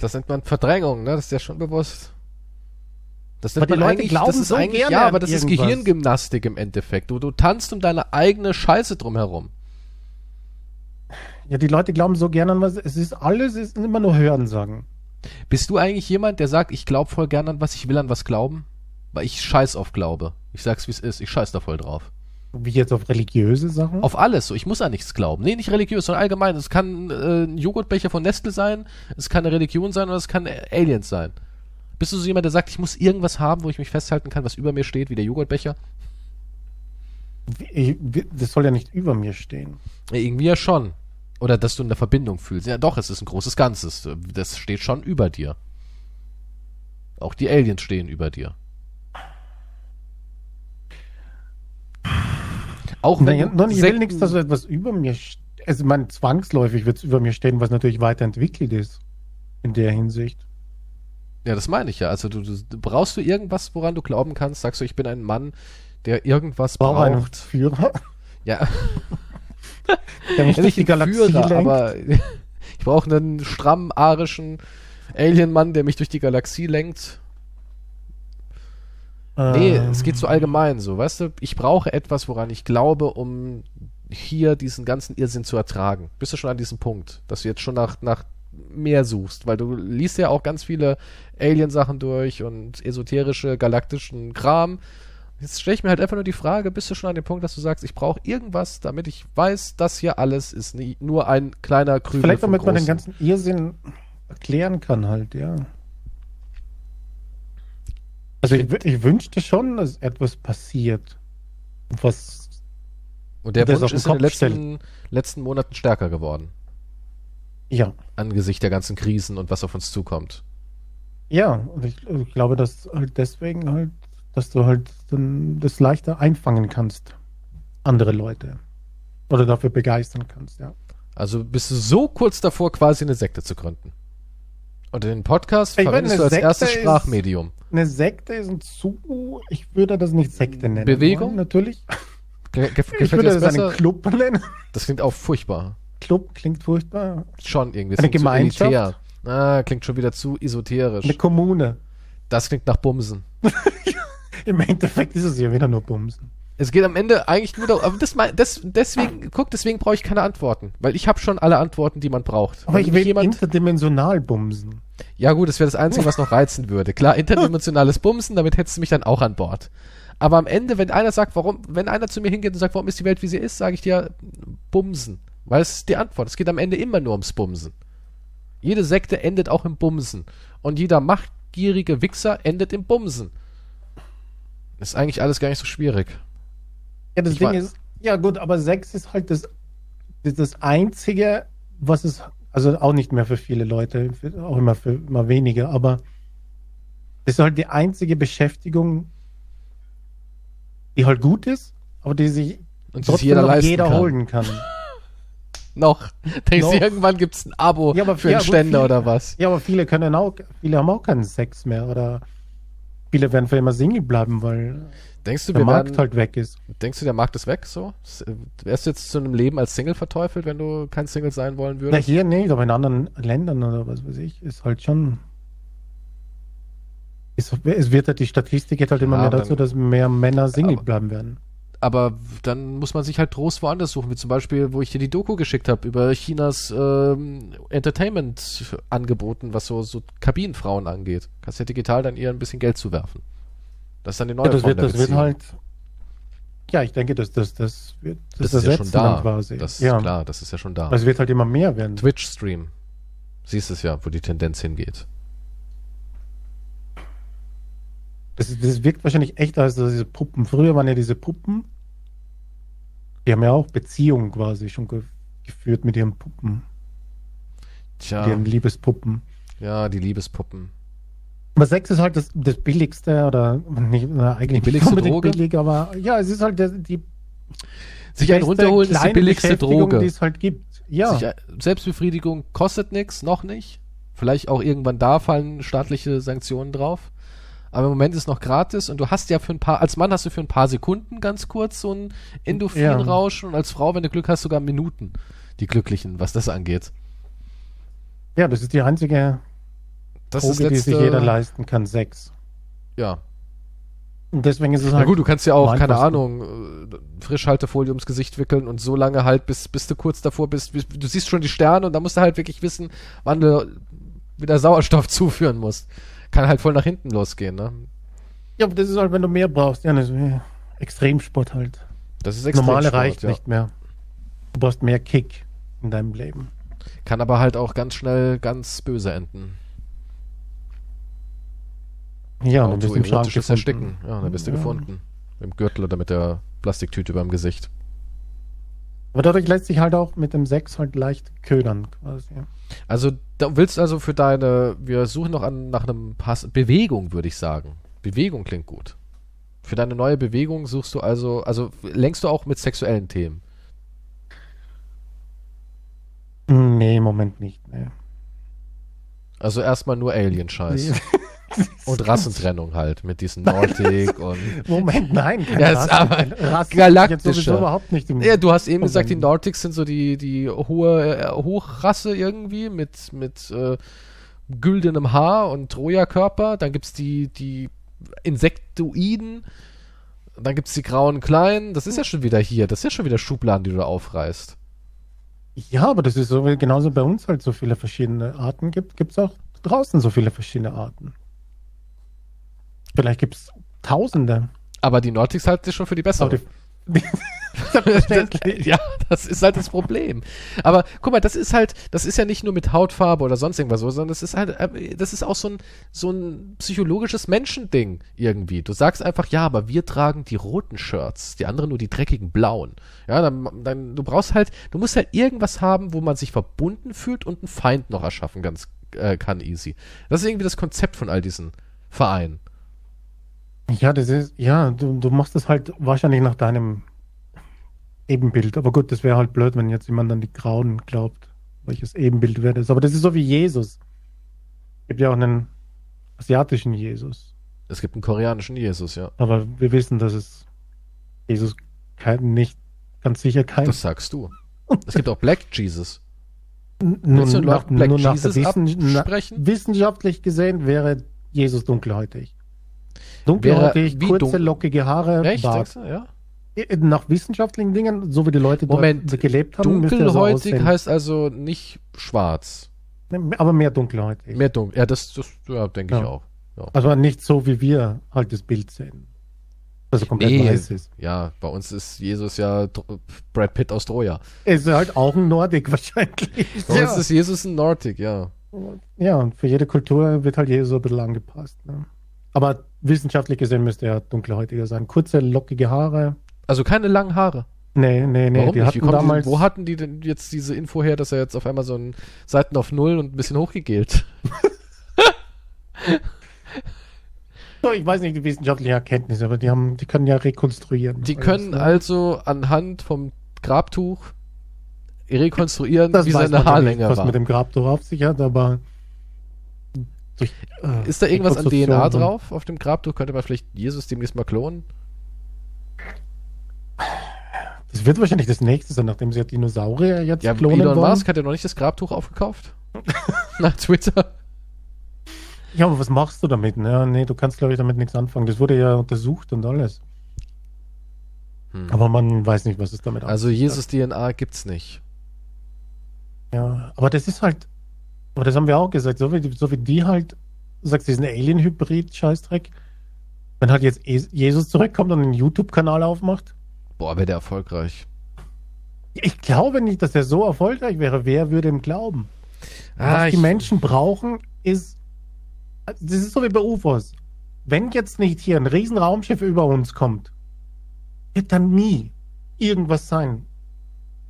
Das nennt man Verdrängung, ne? Das ist ja schon bewusst. Das Aber nennt die man Leute eigentlich, glauben das ist so eigentlich, gerne ja, aber das ist irgendwas. Gehirngymnastik im Endeffekt. Du, du tanzt um deine eigene Scheiße drumherum. Ja, die Leute glauben so gerne an was. Es ist alles, es ist immer nur Hörensagen. Bist du eigentlich jemand, der sagt, ich glaube voll gern an was, ich will an was glauben? Weil ich scheiß auf Glaube. Ich sag's wie es ist, ich scheiß da voll drauf. Wie jetzt auf religiöse Sachen? Auf alles. So, ich muss an nichts glauben. Nee, nicht religiös, sondern allgemein. Es kann äh, ein Joghurtbecher von Nestle sein, es kann eine Religion sein oder es kann Aliens sein. Bist du so jemand, der sagt, ich muss irgendwas haben, wo ich mich festhalten kann, was über mir steht, wie der Joghurtbecher? Wie- wie- Das soll ja nicht über mir stehen. Ja, irgendwie ja schon. Oder dass du eine Verbindung fühlst. Ja, doch, es ist ein großes Ganzes. Das steht schon über dir. Auch die Aliens stehen über dir. Auch wenn du nein, ich will nichts, dass so etwas über mir steht. Also, meine, zwangsläufig wird es über mir stehen, was natürlich weiterentwickelt ist. In der Hinsicht. Ja, das meine ich ja. Also du, du brauchst du irgendwas, woran du glauben kannst? Sagst du, ich bin ein Mann, der irgendwas Brauche einen braucht? Führer, Ja, der mich durch nicht die Galaxie Führer, lenkt. aber ich brauche einen strammen, arischen Alien-Mann, der mich durch die Galaxie lenkt. Nee, Ähm, es geht so allgemein so, weißt du? Ich brauche etwas, woran ich glaube, um hier diesen ganzen Irrsinn zu ertragen. Bist du schon an diesem Punkt, dass du jetzt schon nach, nach mehr suchst? Weil du liest ja auch ganz viele Alien-Sachen durch und esoterische, galaktischen Kram. Jetzt stelle ich mir halt einfach nur die Frage, bist du schon an dem Punkt, dass du sagst, ich brauche irgendwas, damit ich weiß, das hier alles ist nie, nur ein kleiner Krümel Vielleicht damit man den ganzen Irrsinn erklären kann halt, ja. Also ich, ich wünschte schon, dass etwas passiert, was Und der Wunsch ist in den letzten, letzten Monaten stärker geworden. ja, Angesichts der ganzen Krisen und was auf uns zukommt. ja, und ich, ich glaube, dass halt deswegen halt, dass du halt dann das leichter einfangen kannst, andere Leute. Oder dafür begeistern kannst, ja. Also bist du so kurz davor, quasi eine Sekte zu gründen. Und den Podcast Ich meine, verwendest eine du als Sekte erstes ist- Sprachmedium. Eine Sekte ist ein zu, ich würde das nicht Sekte nennen. Bewegung? wollen, Natürlich. Ge ge Ich würde das das einen besser? Club nennen. Das klingt auch furchtbar. Club klingt furchtbar. Schon irgendwie. Eine klingt zu Gemeinschaft? Ah, klingt schon wieder zu esoterisch. Eine Kommune. Das klingt nach Bumsen. Im Endeffekt ist es ja wieder nur Bumsen. Es geht am Ende eigentlich nur darum, aber das, das, deswegen, guck, deswegen brauche ich keine Antworten. Weil ich habe schon alle Antworten, die man braucht. Aber Wenn ich will jemand, interdimensional bumsen. Ja, gut, das wäre das Einzige, was noch reizen würde. Klar, interdimensionales Bumsen, damit hättest du mich dann auch an Bord. Aber am Ende, wenn einer sagt, warum, wenn einer zu mir hingeht und sagt, warum ist die Welt wie sie ist, sage ich dir, Bumsen. Weil es ist die Antwort. Es geht am Ende immer nur ums Bumsen. Jede Sekte endet auch im Bumsen. Und jeder machtgierige Wichser endet im Bumsen. Ist eigentlich alles gar nicht so schwierig. Ja, das Ich Ding ist, ja gut, aber Sex ist halt das, das, das Einzige, was es, also auch nicht mehr für viele Leute, für, auch immer für immer weniger, aber das ist halt die einzige Beschäftigung, die halt gut ist, aber die sich Und trotzdem jeder jeder kann. holen kann. Noch. Denkst du, irgendwann gibt's ein Abo Ja, aber- für ja, einen Ständer viele- oder was? Ja, aber viele können auch, viele haben auch keinen Sex mehr oder viele werden für immer Single bleiben, weil Denkst du, der Markt werden, halt weg ist. Denkst du, der Markt ist weg so? Äh, Wärst du jetzt zu einem Leben als Single verteufelt, wenn du kein Single sein wollen Na, würdest? hier nicht, aber in anderen Ländern oder was weiß ich, ist halt schon. Es wird halt, die Statistik geht halt immer Ja, mehr dazu, dass mehr Männer Single Aber- bleiben werden. Aber dann muss man sich halt Trost woanders suchen, wie zum Beispiel, wo ich dir die Doku geschickt habe über Chinas ähm, Entertainment-Angeboten, was so, so Kabinenfrauen angeht. Kannst ja digital dann eher ein bisschen Geld zuwerfen. Das ist dann die neue Ja, das Form wird, das wird halt. Ja, ich denke, das, das, das wird das das ist ja schon da. quasi. Das ist ja. klar, das ist ja schon da. Also es wird halt immer mehr werden. Twitch-Stream. Siehst es ja, wo die Tendenz hingeht. Das, das wirkt wahrscheinlich echt als diese Puppen. Früher waren ja diese Puppen, die haben ja auch Beziehungen quasi schon ge geführt mit ihren Puppen, Tja, ihren Liebespuppen. ja, die Liebespuppen. Aber Sex ist halt das, das billigste oder nicht, na, eigentlich Die billigste nicht Droge? billig, aber ja, es ist halt der, die Sich einen runterholen ist die billigste Droge. die es halt gibt. Ja, Sich, äh, Selbstbefriedigung kostet nichts, noch nicht. Vielleicht auch irgendwann da fallen staatliche Sanktionen drauf. Aber im Moment ist noch gratis und du hast ja für ein paar, als Mann hast du für ein paar Sekunden ganz kurz so ein Endorphinrausch und als Frau, wenn du Glück hast, sogar Minuten. Die Glücklichen, was das angeht. ja, das ist die einzige Das Droge, ist die letzte, sich jeder leisten kann, Sex. Ja. Und deswegen ist es Na halt gut, du kannst ja auch, keine. Ahnung, äh, Frischhaltefolie ums Gesicht wickeln und so lange halt, bis, bis du kurz davor bist, bis, du siehst schon die Sterne und da musst du halt wirklich wissen, wann du wieder Sauerstoff zuführen musst. Kann halt voll nach hinten losgehen, ne? Ja, aber das ist halt, wenn du mehr brauchst. Ja, das ist Extremsport halt. Das ist extrem Normale reicht ja. nicht mehr. Du brauchst mehr Kick in deinem Leben. Kann aber halt auch ganz schnell ganz böse enden. Ja, und dann bist du im Schrank gefunden. Ersticken. Ja, dann bist du Ja. gefunden. Im Gürtel oder mit der Plastiktüte beim Gesicht. Aber dadurch lässt sich halt auch mit dem Sex halt leicht ködern quasi. Also, da willst also für deine, wir suchen noch an, nach einem Pass, Bewegung, würde ich sagen. Bewegung klingt gut. Für deine neue Bewegung suchst du also, also lenkst du auch mit sexuellen Themen. Nee, im Moment nicht. Nee. Also erstmal nur Alien-Scheiß. Und Rassentrennung halt, mit diesen Nordic und. Moment, nein. keine Ja, ist Rasse. aber Rasse galaktischer. Jetzt überhaupt nicht im Ja, du hast eben gesagt, die Moment. Nordics sind so die, die hohe äh, Hochrasse irgendwie mit, mit äh, güldenem Haar und Troja-Körper. Dann gibt's die, die Insektoiden. Dann gibt's die grauen Kleinen. Das ist ja schon wieder hier. Das ist ja schon wieder Schubladen, die du da aufreißt. Ja, aber das ist so, genauso bei uns halt so viele verschiedene Arten gibt, gibt es auch draußen so viele verschiedene Arten. Vielleicht gibt es Tausende. Aber die Nordics halten sich schon für die bessere. Selbstverständlich. ja, das ist halt das Problem. Aber guck mal, das ist halt, das ist ja nicht nur mit Hautfarbe oder sonst irgendwas so, sondern das ist halt, äh, das ist auch so ein, so ein psychologisches Menschending irgendwie. Du sagst einfach, ja, aber wir tragen die roten Shirts, die anderen nur die dreckigen blauen. Ja, dann, dann, du brauchst halt, du musst halt irgendwas haben, wo man sich verbunden fühlt und einen Feind noch erschaffen ganz, äh, kann easy. Das ist irgendwie das Konzept von all diesen Vereinen. Ja, das ist, ja, du, du machst das halt wahrscheinlich nach deinem Ebenbild. Aber gut, das wäre halt blöd, wenn jetzt jemand an die Grauen glaubt, welches Ebenbild wäre das. Aber das ist so wie Jesus. Es gibt ja auch einen asiatischen Jesus. Es gibt einen koreanischen Jesus, ja. Aber wir wissen, dass es Jesus kein, nicht ganz sicher kein. Das sagst du. Es gibt auch Black Jesus. Nun, Lord Black nur nach Jesus Wissen, absprechen? wissenschaftlich gesehen wäre Jesus dunkelhäutig. Dunkelhäutig, kurze, dunkel? lockige Haare, Echt? Bart. sagst du? Ja. Nach wissenschaftlichen Dingen, so wie die Leute Moment, dort gelebt haben, so Dunkelhäutig aussehen. heißt also nicht schwarz. aber mehr dunkelhäutig. Mehr dunkel. Ja, das, das ja, denke ich Ja. auch. Ja. Also nicht so, wie wir halt das Bild sehen. Er komplett Nee. weiß ist. ja, bei uns ist Jesus ja Brad Pitt aus Troja. Er ist halt auch ein Nordic wahrscheinlich. Bei Ja. uns ist Jesus ein Nordic, ja. ja, und für jede Kultur wird halt Jesus ein bisschen angepasst. Ne? Aber wissenschaftlich gesehen müsste er dunkelhäutiger sein. Kurze, lockige Haare. Also keine langen Haare. Nee, nee, nee. Warum die nicht? Hatten kommen die, damals. wo hatten die denn jetzt diese Info her, dass er jetzt auf einmal so ein Seiten auf Null und ein bisschen hochgegelt? Ich weiß nicht die wissenschaftliche Erkenntnisse, aber die haben, die können ja rekonstruieren. Die können ne? also anhand vom Grabtuch rekonstruieren, das wie seine Haarlänge nicht, was war. mit dem Grabtuch auf sich hat, aber durch, äh, Ist da irgendwas an DNA drauf auf dem Grabtuch? Könnte man vielleicht Jesus demnächst mal klonen? Das wird wahrscheinlich das nächste sein, nachdem sie ja Dinosaurier jetzt Ja, klonen Elon wollen. Musk hat ja noch nicht das Grabtuch aufgekauft. Nach Twitter. Ja, aber was machst du damit? Ne? Nee, du kannst, glaube ich, damit nichts anfangen. Das wurde ja untersucht und alles. Hm. Aber man weiß nicht, was es damit Also auf sich Jesus DNA gibt's nicht. Ja, aber das ist halt, aber das haben wir auch gesagt, so wie, die- so wie die halt, du sagst, diesen Alien-Hybrid-Scheißdreck, wenn halt jetzt Es- Jesus zurückkommt und einen YouTube-Kanal aufmacht, Boah, wäre der erfolgreich. ich glaube nicht, dass er so erfolgreich wäre. Wer würde ihm glauben? Ah, Was die Menschen brauchen, ist, das ist so wie bei UFOs. Wenn jetzt nicht hier ein riesen Raumschiff über uns kommt, wird dann nie irgendwas sein.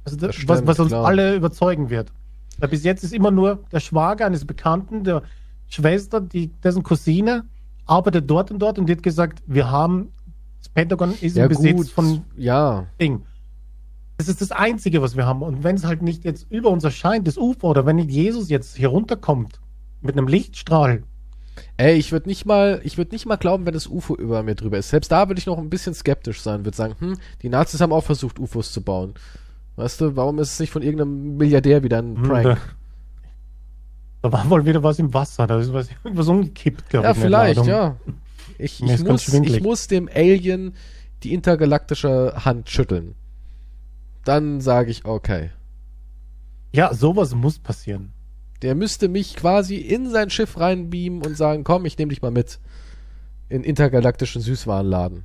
Also das, Das stimmt, was, was uns klar. alle überzeugen wird. Weil bis jetzt ist immer nur der Schwager eines Bekannten, der Schwester, die, dessen Cousine, arbeitet dort und dort und die hat gesagt, wir haben, das Pentagon ist ja im Besitz gut, von ja. Ding. Das ist das Einzige, was wir haben. Und wenn es halt nicht jetzt über uns erscheint, das UFO, oder wenn nicht Jesus jetzt hier runterkommt mit einem Lichtstrahl, Ey, ich würde nicht mal, ich würde nicht mal glauben, wenn das UFO über mir drüber ist. Selbst da würde ich noch ein bisschen skeptisch sein, würde sagen, hm, die Nazis haben auch versucht, UFOs zu bauen. Weißt du, warum ist es nicht von irgendeinem Milliardär wieder ein hm, Prank? da, da war wohl wieder was im Wasser, da ist was, irgendwas umgekippt, glaube Ja, ich. eine vielleicht, ja. Ich, ich, muss, ich muss dem Alien die intergalaktische Hand schütteln. Dann sage ich, okay. Ja, sowas muss passieren. Der müsste mich quasi in sein Schiff reinbeamen und sagen, komm, ich nehme dich mal mit. In intergalaktischen Süßwarenladen.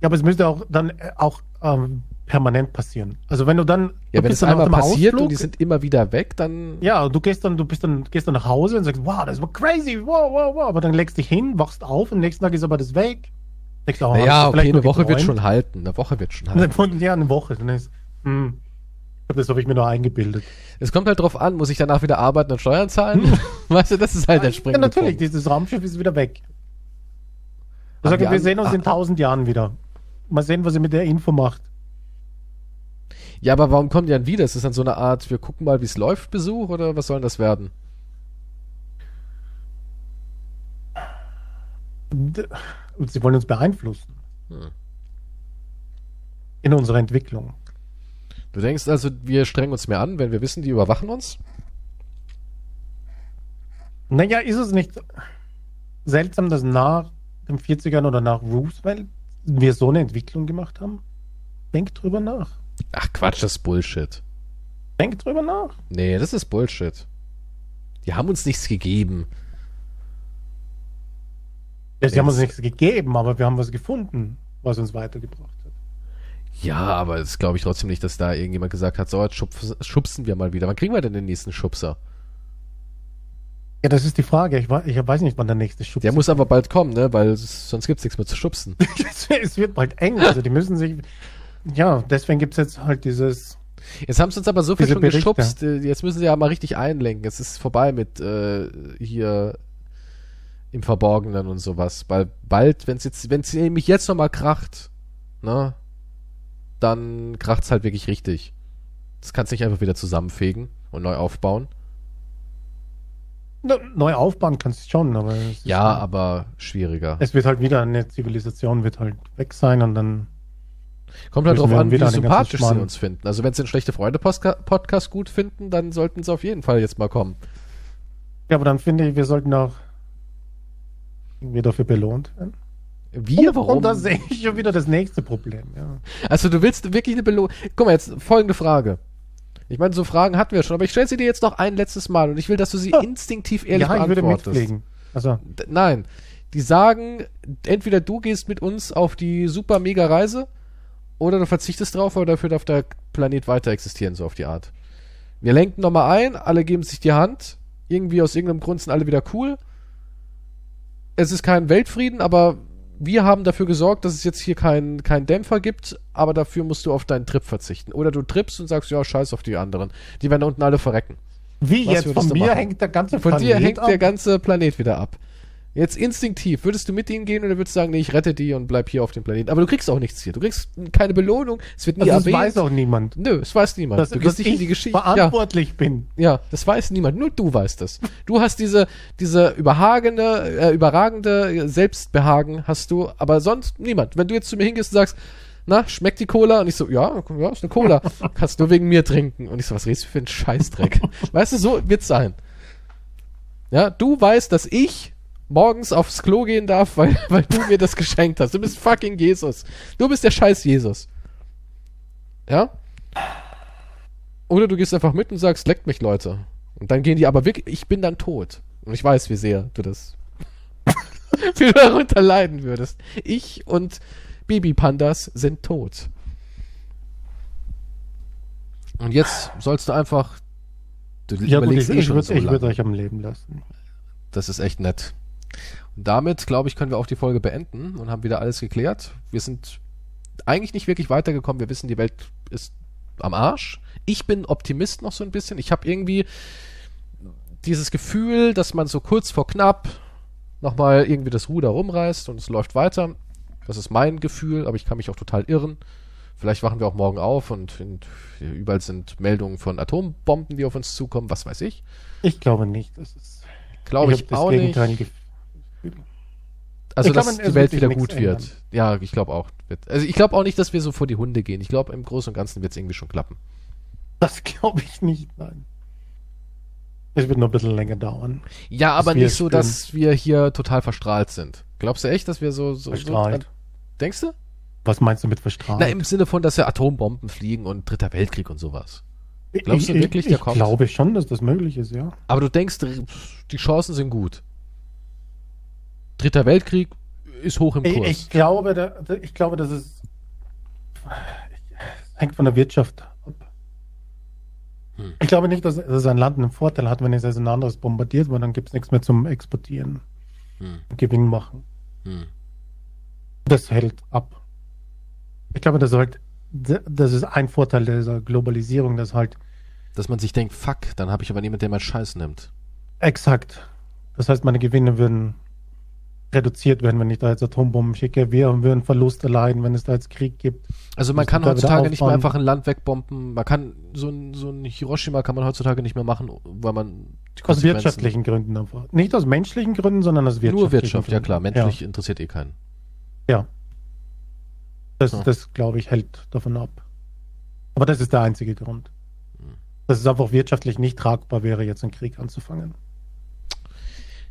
Ja, aber es müsste auch dann äh, auch ähm, permanent passieren. Also wenn du dann Ja, du wenn es dann einmal passiert und Ausflug, die sind immer wieder weg, dann. ja, du gehst dann, du bist dann, gehst dann nach Hause und sagst, wow, das war crazy, wow, wow, wow. Aber dann legst dich hin, wachst auf und am nächsten Tag ist aber das weg. Denkst, du, oh, Naja, okay, vielleicht eine Woche wird geträumt? schon halten. Eine Woche wird schon Und halten. Ja, eine Woche. Dann ist, hm, ich glaub, das habe ich mir nur eingebildet. Es kommt halt drauf an, muss ich danach wieder arbeiten und Steuern zahlen? weißt du, das ist halt der ja, springende natürlich, Punkt. dieses Raumschiff ist wieder weg. Sage, die wir sehen uns in ah, tausend Jahren wieder. Mal sehen, was ihr mit der Info macht. Ja, aber warum kommen die dann wieder? Ist das dann so eine Art, wir gucken mal, wie es läuft, Besuch oder was soll denn das werden? Sie wollen uns beeinflussen. Hm. In unserer Entwicklung. Du denkst also, wir strengen uns mehr an, wenn wir wissen, die überwachen uns? Naja, ist es nicht seltsam, dass nach den 40ern oder nach Roosevelt wir so eine Entwicklung gemacht haben? Denk drüber nach. Ach Quatsch, das ist Bullshit. Denk drüber nach. Nee, das ist Bullshit. Die haben uns nichts gegeben. Ja, sie haben uns nichts gegeben, aber wir haben was gefunden, was uns weitergebracht hat. Ja, aber das glaube ich trotzdem nicht, dass da irgendjemand gesagt hat, so, jetzt schubs, schubsen wir mal wieder. Wann kriegen wir denn den nächsten Schubser? Ja, das ist die Frage. Ich, wei- ich weiß nicht, wann der nächste Schub Der muss aber bald kommen, ne? Weil es- sonst gibt's nichts mehr zu schubsen. es, es wird bald eng. Also die müssen sich. Ja, deswegen gibt es jetzt halt dieses. Jetzt haben sie uns aber so viel schon Berichte. geschubst. äh, Jetzt müssen sie ja mal richtig einlenken. Es ist vorbei mit äh, hier im Verborgenen und sowas. Weil bald, wenn es jetzt, wenn es nämlich jetzt nochmal kracht, ne, dann kracht's halt wirklich richtig. Das kannst du nicht einfach wieder zusammenfegen und neu aufbauen. Neu aufbauen kannst du schon, aber. Es Ja, halt- aber schwieriger. Es wird halt wieder eine Zivilisation wird halt weg sein und dann. Kommt halt drauf an, wie sympathisch sie uns finden. Also wenn sie den schlechte Freunde Postka- Podcast gut finden, dann sollten sie auf jeden Fall jetzt mal kommen. Ja, aber dann finde ich, wir sollten auch irgendwie dafür belohnt werden. Wir, Und- warum? Und da sehe ich schon wieder das nächste Problem, ja. Also du willst wirklich eine Belohnung. Guck mal, jetzt folgende Frage. Ich meine, so Fragen hatten wir schon, aber ich stelle sie dir jetzt noch ein letztes Mal und ich will, dass du sie Ja. instinktiv ehrlich ja, ich würde beantwortest. mitfliegen. Also, D- Nein. Die sagen, entweder du gehst mit uns auf die super mega Reise oder du verzichtest drauf, aber dafür darf der Planet weiter existieren, so auf die Art. Wir lenken nochmal ein, alle geben sich die Hand. Irgendwie aus irgendeinem Grund sind alle wieder cool. Es ist kein Weltfrieden, aber wir haben dafür gesorgt, dass es jetzt hier keinen keinen Dämpfer gibt, aber dafür musst du auf deinen Trip verzichten. Oder du trippst und sagst, ja, scheiß auf die anderen. Die werden da unten alle verrecken. wie Was jetzt von mir machen? hängt der ganze Von dir hängt ab. der ganze Planet wieder ab. Jetzt instinktiv, würdest du mit ihnen gehen oder würdest du sagen, nee, ich rette die und bleib hier auf dem Planeten? Aber du kriegst auch nichts hier. Du kriegst keine Belohnung, es wird nie Also das erwähnt. weiß auch niemand. Nö, es weiß niemand. Dass, du gehst nicht in die Geschichte. Ja, verantwortlich bin. ja, das weiß niemand. Nur du weißt das. Du hast diese, diese überhagende, äh, überragende Selbstbehagen hast du, aber sonst niemand. Wenn du jetzt zu mir hingehst und sagst, na, schmeckt die Cola? Und ich so, ja, ja, ist eine Cola. Kannst nur wegen mir trinken. Und ich so, was redest du für einen Scheißdreck? weißt du, so wird's sein. Ja, du weißt, dass ich morgens aufs Klo gehen darf, weil, weil du mir das geschenkt hast. Du bist fucking Jesus. Du bist der scheiß Jesus. Ja? Oder du gehst einfach mit und sagst, leckt mich, Leute. Und dann gehen die aber wirklich, ich bin dann tot. Und ich weiß, wie sehr du das, wie du darunter leiden würdest. Ich und Babypandas sind tot. Und jetzt sollst du einfach, du Ja, gut, ich, eh ich würde so euch am Leben lassen. Das ist echt nett. Damit, glaube ich, können wir auch die Folge beenden und haben wieder alles geklärt. Wir sind eigentlich nicht wirklich weitergekommen. Wir wissen, die Welt ist am Arsch. Ich bin Optimist noch so ein bisschen. Ich habe irgendwie dieses Gefühl, dass man so kurz vor knapp nochmal irgendwie das Ruder rumreißt und es läuft weiter. Das ist mein Gefühl, aber ich kann mich auch total irren. Vielleicht wachen wir auch morgen auf und, überall sind Meldungen von Atombomben, die auf uns zukommen, was weiß ich. Ich glaube nicht. Das ist, Glaube ich, das auch nicht. Also, Ich glaub, dass die Welt wieder gut wird. ändern. Ja, ich glaube auch. Also ich glaube auch nicht, dass wir so vor die Hunde gehen. Ich glaube, im Großen und Ganzen wird es irgendwie schon klappen. Das glaube ich nicht, nein. Es wird noch ein bisschen länger dauern. Ja, aber nicht so, dass wir hier total verstrahlt sind. Glaubst du echt, dass wir so... so, so Verstrahlt. denkst du? Was meinst du mit verstrahlt? Na, im Sinne von, dass ja Atombomben fliegen und Dritter Weltkrieg und sowas. glaubst du ich, wirklich, ich, der ich kommt? glaube schon, dass das möglich ist, ja. Aber du denkst, die Chancen sind gut. Dritter Weltkrieg ist hoch im Ich, Kurs. ich glaube, da, ich glaube, das ist hängt von der Wirtschaft ab. Hm. Ich glaube nicht, dass, dass ein Land einen Vorteil hat, wenn es also ein anderes bombardiert, weil dann gibt es nichts mehr zum Exportieren, Hm, Gewinn machen. hm. Das hält ab. Ich glaube, das ist halt, das ist ein Vorteil dieser Globalisierung, dass halt Dass man sich denkt, fuck, dann habe ich aber niemanden, der meinen Scheiß nimmt. exakt. Das heißt, meine Gewinne würden reduziert werden, wenn ich da jetzt Atombomben schicke. Wir würden Verluste leiden, wenn es da jetzt Krieg gibt. Also man kann heutzutage nicht mehr einfach ein Land wegbomben. Man kann so ein, so ein Hiroshima kann man heutzutage nicht mehr machen, weil man Aus wirtschaftlichen Gründen einfach. Nicht aus menschlichen Gründen, sondern aus wirtschaftlichen Nur Wirtschaft, ja Gründen. klar. Menschlich interessiert eh keinen. Ja. ja. Das, Ja. das glaube ich, hält davon ab. Aber das ist der einzige Grund. Hm. Dass es einfach wirtschaftlich nicht tragbar wäre, jetzt einen Krieg anzufangen.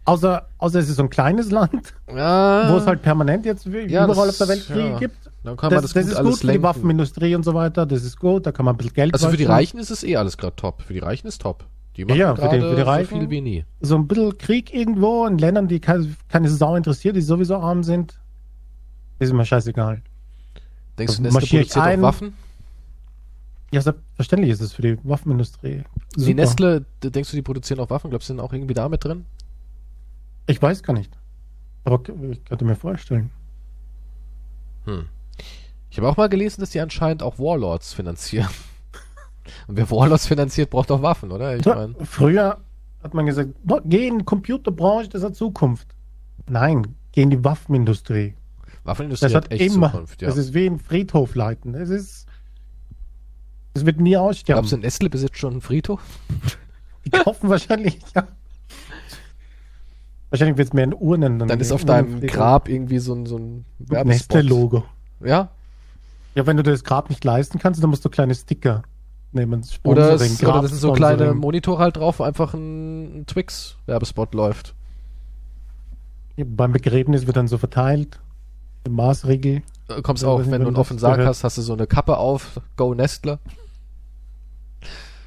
Außer, außer es ist so ein kleines Land, Ja, wo es halt permanent jetzt Ja, überall das- auf der Welt Kriege ja. gibt. dann kann man Das, das, das, gut ist alles gut für die. Waffenindustrie und so weiter. Das ist gut, da kann man ein bisschen Geld Also für die. Reichen ist es eh alles gerade top. Für die Reichen ist top. Die machen Ja, für die- gerade für die Reichen. so viel wie nie. So ein bisschen Krieg irgendwo in Ländern, die keine, keine Sau interessiert, die sowieso arm sind, ist mir scheißegal. Denkst du, Also Nestle produziert auch ein- Waffen? Ja, selbstverständlich ist es für die Waffenindustrie. Die super. Nestle, d- denkst du, die produzieren auch Waffen? Glaubst du, die sind auch irgendwie da mit drin? Ich weiß gar nicht. Aber ich könnte mir vorstellen. Hm. Ich habe auch mal gelesen, dass die anscheinend auch Warlords finanzieren. Und wer Warlords finanziert, braucht auch Waffen, oder? Ich Ja, meine, Früher hat man gesagt, "No, geh in die Computerbranche, das hat Zukunft. Nein, geh in die Waffenindustrie. Waffenindustrie Das hat hat echt immer. Zukunft, ja. Das ist wie ein Friedhof leiten. Es ist. Es wird nie aussterben. Glaubst du, Nestle besitzt schon einen Friedhof? Die kaufen wahrscheinlich, ja. Wahrscheinlich wird es mehr in Urnen. Dann ist auf deinem Grab irgendwie so ein, so ein Werbespot. Ja? Ja, wenn du dir das Grab nicht leisten kannst, dann musst du kleine Sticker nehmen. Oder, es, oder das sind so kleine. Monitore halt drauf, wo einfach ein, ein Twix-Werbespot läuft. Ja, beim Begräbnis wird dann so verteilt. Im Maßregel. Äh, Kommst auch, wenn du einen offenen Sarg hast, hast du so eine Kappe auf, Go Nestle.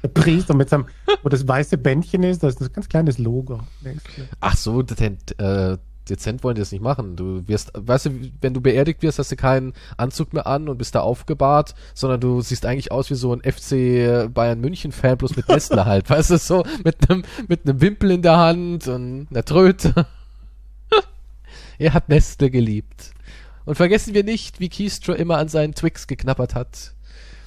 Der Priester mit seinem, wo das weiße Bändchen ist, da ist ein ganz kleines Logo. Ach so, dezent, äh, dezent wollen die das nicht machen. Du wirst, weißt du, wenn du beerdigt wirst, hast du keinen Anzug mehr an und bist da aufgebahrt, sondern du siehst eigentlich aus wie so ein FC Bayern München Fan, bloß mit Nestle halt, weißt du, so mit einem mit einem Wimpel in der Hand und einer Tröte. er hat Nestle geliebt. Und vergessen wir nicht, wie Keystro immer an seinen Twix geknappert hat.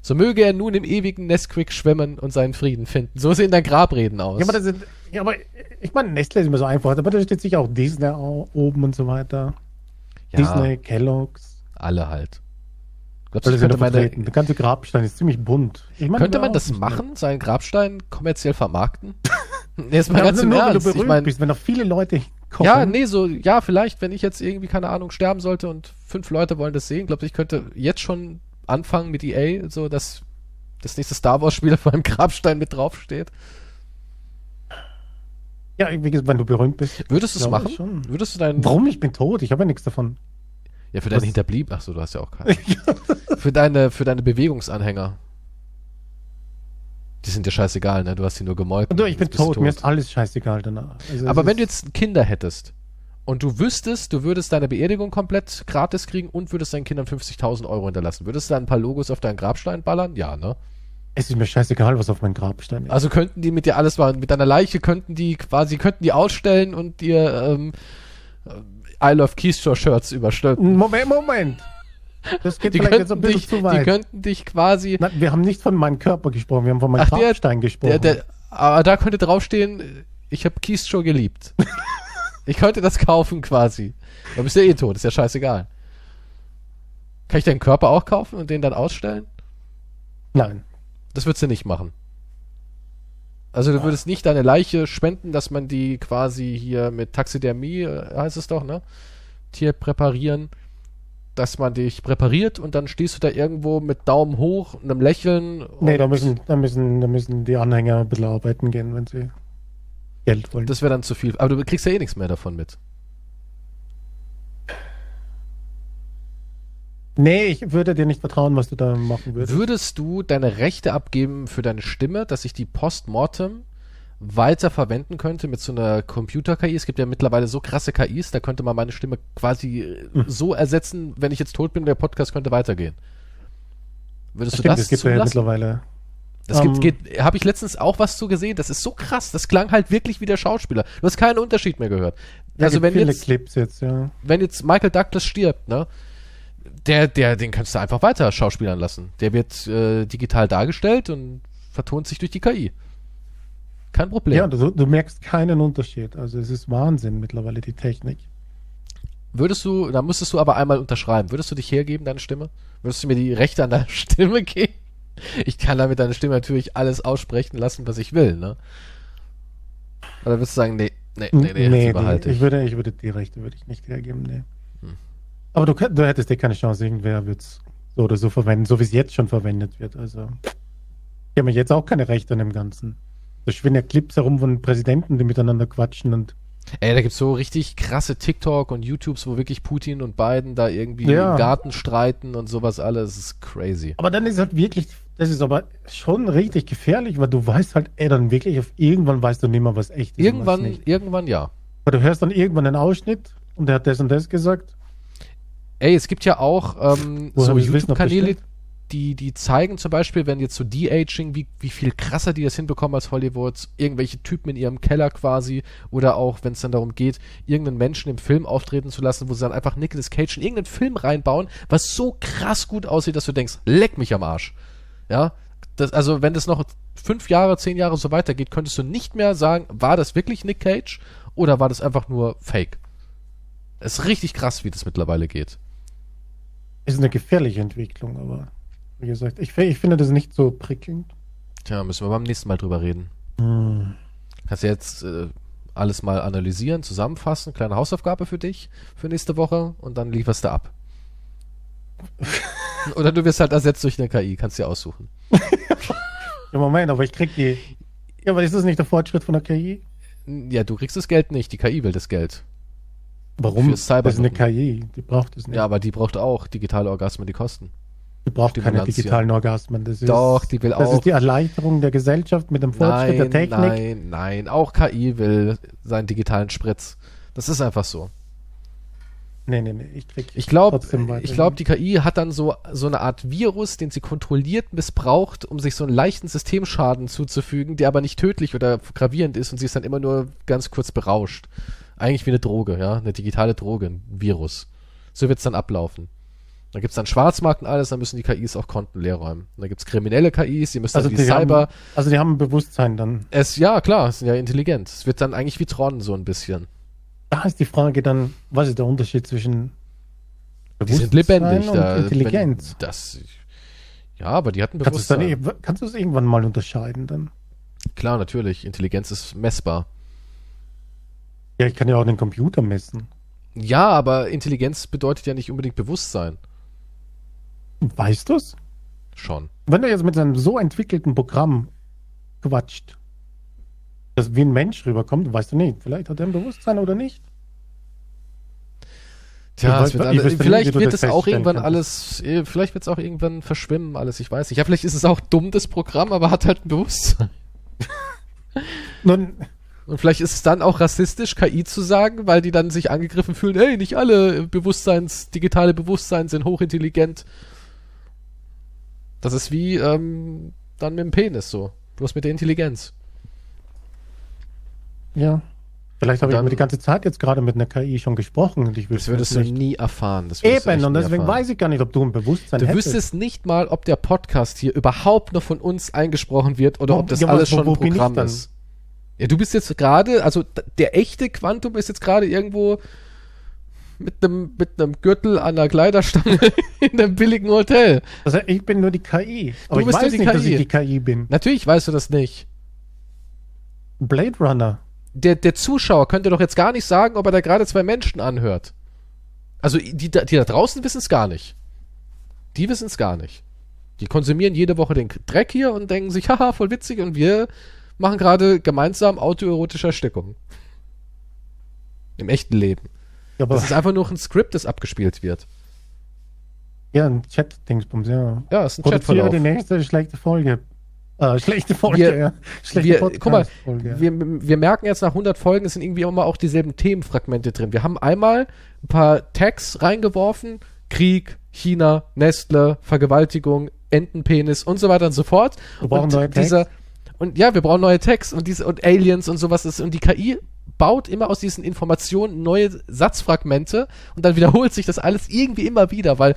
So möge er nun im ewigen Nesquik schwimmen und seinen Frieden finden. So sehen dann Grabreden aus. Ja, aber, das sind, ja, aber ich meine, Nestle ist immer so einfach, aber da steht sicher auch Disney oben und so weiter. Ja, Disney, Kellogg's. alle halt. Glaubst das könnte, meine. Der ganze Grabstein ist ziemlich bunt. Ich meine, könnte man das machen, seinen Grabstein kommerziell vermarkten? nee, jetzt mal Ja, ganz im nur, wenn du Ernst. Ich mein, bist, wenn noch viele Leute kommen. ja, nee, so, ja, vielleicht, wenn ich jetzt irgendwie, keine Ahnung, sterben sollte und fünf Leute wollen das sehen, glaube ich, könnte jetzt schon anfangen mit EA, so dass das nächste Star Wars Spiel auf meinem Grabstein mit draufsteht. Ja, wie gesagt, wenn du berühmt bist. Würdest du es machen? schon. Würdest du deinen, Warum? Ich bin tot, ich habe ja nichts davon. ja, für deine Hinterblieben, ach so, du hast ja auch keinen. für deine, für deine Bewegungsanhänger. Die sind dir scheißegal, ne? Du hast sie nur gemolken. Du, ich bin du tot, mir ist alles scheißegal danach. Also, Aber wenn du jetzt Kinder hättest und du wüsstest, du würdest deine Beerdigung komplett gratis kriegen und würdest deinen Kindern 50.000 Euro hinterlassen, würdest du dann ein paar Logos auf deinen Grabstein ballern? Ja, ne? Es ist mir scheißegal, was auf meinem Grabstein ist. Also könnten die mit dir alles machen. Mit deiner Leiche könnten die quasi, könnten die ausstellen und dir ähm, äh, I Love Keystore Shirts überstülpen. Moment, Moment. Das geht Die vielleicht jetzt ein könnten, bisschen dich, zu die weit. könnten dich quasi. Nein, wir haben nicht von meinem Körper gesprochen, wir haben von meinem Ach, der- Grabstein gesprochen. Der, der, aber da könnte draufstehen, ich habe Keystore geliebt. ich könnte das kaufen quasi. Du bist ja eh tot, ist ja scheißegal. Kann ich deinen Körper auch kaufen und den dann ausstellen? Nein. Das würdest du nicht machen. Also du würdest nicht deine Leiche spenden, dass man die quasi hier mit Taxidermie, äh, heißt es doch, ne? Tier präparieren, dass man dich präpariert und dann stehst du da irgendwo mit Daumen hoch und einem Lächeln. Nee, und da müssen, da, müssen, da müssen die Anhänger ein bisschen arbeiten gehen, wenn sie Geld wollen. Das wäre dann zu viel. Aber du kriegst ja eh nichts mehr davon mit. nee, ich würde dir nicht vertrauen, was du da machen würdest. Würdest du deine Rechte abgeben für deine Stimme, dass sich die postmortem weiter verwenden könnte mit so einer Computer-KI. Es gibt ja mittlerweile so krasse KIs, da könnte man meine Stimme quasi Hm. so ersetzen, wenn ich jetzt tot bin, der Podcast könnte weitergehen. Würdest du Stimmt, das es gibt ja zulassen? mittlerweile. Das gibt, Ähm, geht, habe ich letztens auch was zu gesehen. Das ist so krass. Das klang halt wirklich wie der Schauspieler. Du hast keinen Unterschied mehr gehört. Also wenn jetzt, Clips jetzt, ja. wenn jetzt Michael Douglas stirbt, ne, der, der, den kannst du einfach weiter schauspielern lassen. Der wird äh, digital dargestellt und vertont sich durch die KI. Kein Problem. Ja, du, du merkst keinen Unterschied. Also es ist Wahnsinn mittlerweile, die Technik. Würdest du, da müsstest du aber einmal unterschreiben. Würdest du dich hergeben, deine Stimme? Würdest du mir die Rechte an deiner Stimme geben? Ich kann damit deine Stimme natürlich alles aussprechen lassen, was ich will, ne? Oder würdest du sagen, nee, nee, nee, nee, nee, behalte ich ich. würde, ich würde die Rechte würde ich nicht hergeben, nee. Hm. Aber du, du hättest dir keine Chance, irgendwer wird es so oder so verwenden, so wie es jetzt schon verwendet wird. Also die haben ja jetzt auch keine Rechte an dem Ganzen. Da schwirren ja Clips herum von Präsidenten, die miteinander quatschen und Ey, da gibt's so richtig krasse TikTok und YouTubes, wo wirklich Putin und Biden da irgendwie Ja. im Garten streiten und sowas alles. Das ist crazy. Aber dann ist halt wirklich, das ist aber schon richtig gefährlich, weil du weißt halt, ey, dann wirklich auf irgendwann weißt du nicht mehr, was echt ist. Irgendwann, irgendwann ja. Weil du hörst dann irgendwann einen Ausschnitt und der hat das und das gesagt. Ey, es gibt ja auch ähm, so YouTube-Kanäle, die, die zeigen zum Beispiel, wenn jetzt so De-Aging, wie, wie viel krasser die das hinbekommen als Hollywood, irgendwelche Typen in ihrem Keller quasi, oder auch, wenn es dann darum geht, irgendeinen Menschen im Film auftreten zu lassen, wo sie dann einfach Nicolas Cage in irgendeinen Film reinbauen, was so krass gut aussieht, dass du denkst, leck mich am Arsch. Ja, das, also wenn das noch fünf Jahre, zehn Jahre so weitergeht, könntest du nicht mehr sagen, war das wirklich Nick Cage oder war das einfach nur Fake? Es ist richtig krass, wie das mittlerweile geht. Ist eine gefährliche Entwicklung, aber wie gesagt, ich, ich finde das nicht so prickelnd. Tja, müssen wir beim nächsten Mal drüber reden. Hm. Kannst du jetzt äh, alles mal analysieren, zusammenfassen, kleine Hausaufgabe für dich für nächste Woche und dann lieferst du ab. Oder du wirst halt ersetzt durch eine KI, kannst dir aussuchen. Ja, Moment, aber ich krieg die. Ja, aber ist das nicht der Fortschritt von der KI? Ja, du kriegst das Geld nicht, die KI will das Geld. Warum? Das ist eine KI, die braucht es nicht. Ja, aber die braucht auch digitale Orgasmen, die kosten. die braucht keine digitalen Orgasmen. Das ist, Doch, die will das auch. ist die Erleichterung der Gesellschaft mit dem Fortschritt der Nein, Technik. nein, nein, auch KI will seinen digitalen Spritz. Das ist einfach so. Nee, nee, nee, ich krieg Ich glaube, weiter. ich glaube, die KI hat dann so, so eine Art Virus, den sie kontrolliert missbraucht, um sich so einen leichten Systemschaden zuzufügen, der aber nicht tödlich oder gravierend ist und sie ist dann immer nur ganz kurz berauscht. Eigentlich wie eine Droge, ja, eine digitale Droge, ein Virus. So wird's dann ablaufen. Dann gibt's dann Schwarzmarkt und alles, dann müssen die KIs auch Konten leer räumen. Dann gibt's kriminelle KIs, die müssen also dann wie die, Cyber. haben, also die haben ein Bewusstsein dann. Es, ja, klar, sind ja intelligent. Es wird dann eigentlich wie Tron so ein bisschen. Da ist die Frage dann, was ist der Unterschied zwischen Die sind Bewusstsein lebendig. und Da, Intelligenz? Das, ja, aber die hatten Bewusstsein. kannst du es irgendwann mal unterscheiden dann? Klar, natürlich. Intelligenz ist messbar. Ja, ich kann ja auch den Computer messen. Ja, aber Intelligenz bedeutet ja nicht unbedingt Bewusstsein. Weißt du es? Schon. Wenn du jetzt mit einem so entwickelten Programm quatscht, das wie ein Mensch rüberkommt, weißt du nicht. Vielleicht hat er ein Bewusstsein oder nicht. Tja, es wird weiß- alle, ich wüsste nicht, vielleicht wird es auch irgendwann kannst. alles, eh, vielleicht wird es auch irgendwann verschwimmen, alles, ich weiß nicht. Ja, vielleicht ist es auch dumm, das Programm, aber hat halt ein Bewusstsein. Nun, Und vielleicht ist es dann auch rassistisch, KI zu sagen, weil die dann sich angegriffen fühlen, hey, nicht alle Bewusstseins, digitale Bewusstsein sind hochintelligent. Das ist wie ähm, dann mit dem Penis so. Bloß mit der Intelligenz. Ja. Vielleicht habe ich mir die ganze Zeit jetzt gerade mit einer KI schon gesprochen und ich Das würdest es du nicht. nie erfahren. Das du Eben, und deswegen erfahren. weiß ich gar nicht, ob du ein Bewusstsein Du hättest. wüsstest nicht mal, ob der Podcast hier überhaupt noch von uns eingesprochen wird oder ob das ja, alles wo- schon wo ich Programm ist. Ja, du bist jetzt gerade, also der echte Quantum ist jetzt gerade irgendwo mit einem mit Gürtel an der Kleiderstange in einem billigen Hotel. Also ich bin nur die KI. Aber ich bist nur weiß nicht, dass KI. ich die KI bin. Natürlich weißt du das nicht. Blade Runner. Der, der Zuschauer könnte doch jetzt gar nicht sagen, ob er da gerade zwei Menschen anhört. Also die, da- die da draußen wissen es gar nicht. Die wissen es gar nicht. Die konsumieren jede Woche den Dreck hier und denken sich, haha, voll witzig und wir machen gerade gemeinsam autoerotische Erstickung. Im echten Leben. Aber Das ist einfach nur ein Skript, das abgespielt wird. ja, ein Chat-Dingsbums, ja. Ja, ist ein Produziere Chatverlauf. die nächste schlechte Folge. Äh, schlechte Folge, Wir- ja. Schlechte wir, guck mal, ja. wir, wir merken jetzt nach 100 Folgen, es sind irgendwie immer auch dieselben Themenfragmente drin. Wir haben einmal ein paar Tags reingeworfen, Krieg, China, Nestle, Vergewaltigung, Entenpenis und so weiter und so fort. Wir brauchen und neue Tags. dieser, und ja, wir brauchen neue Tags und diese und Aliens und sowas ist und die KI baut immer aus diesen Informationen neue Satzfragmente und dann wiederholt sich das alles irgendwie immer wieder, weil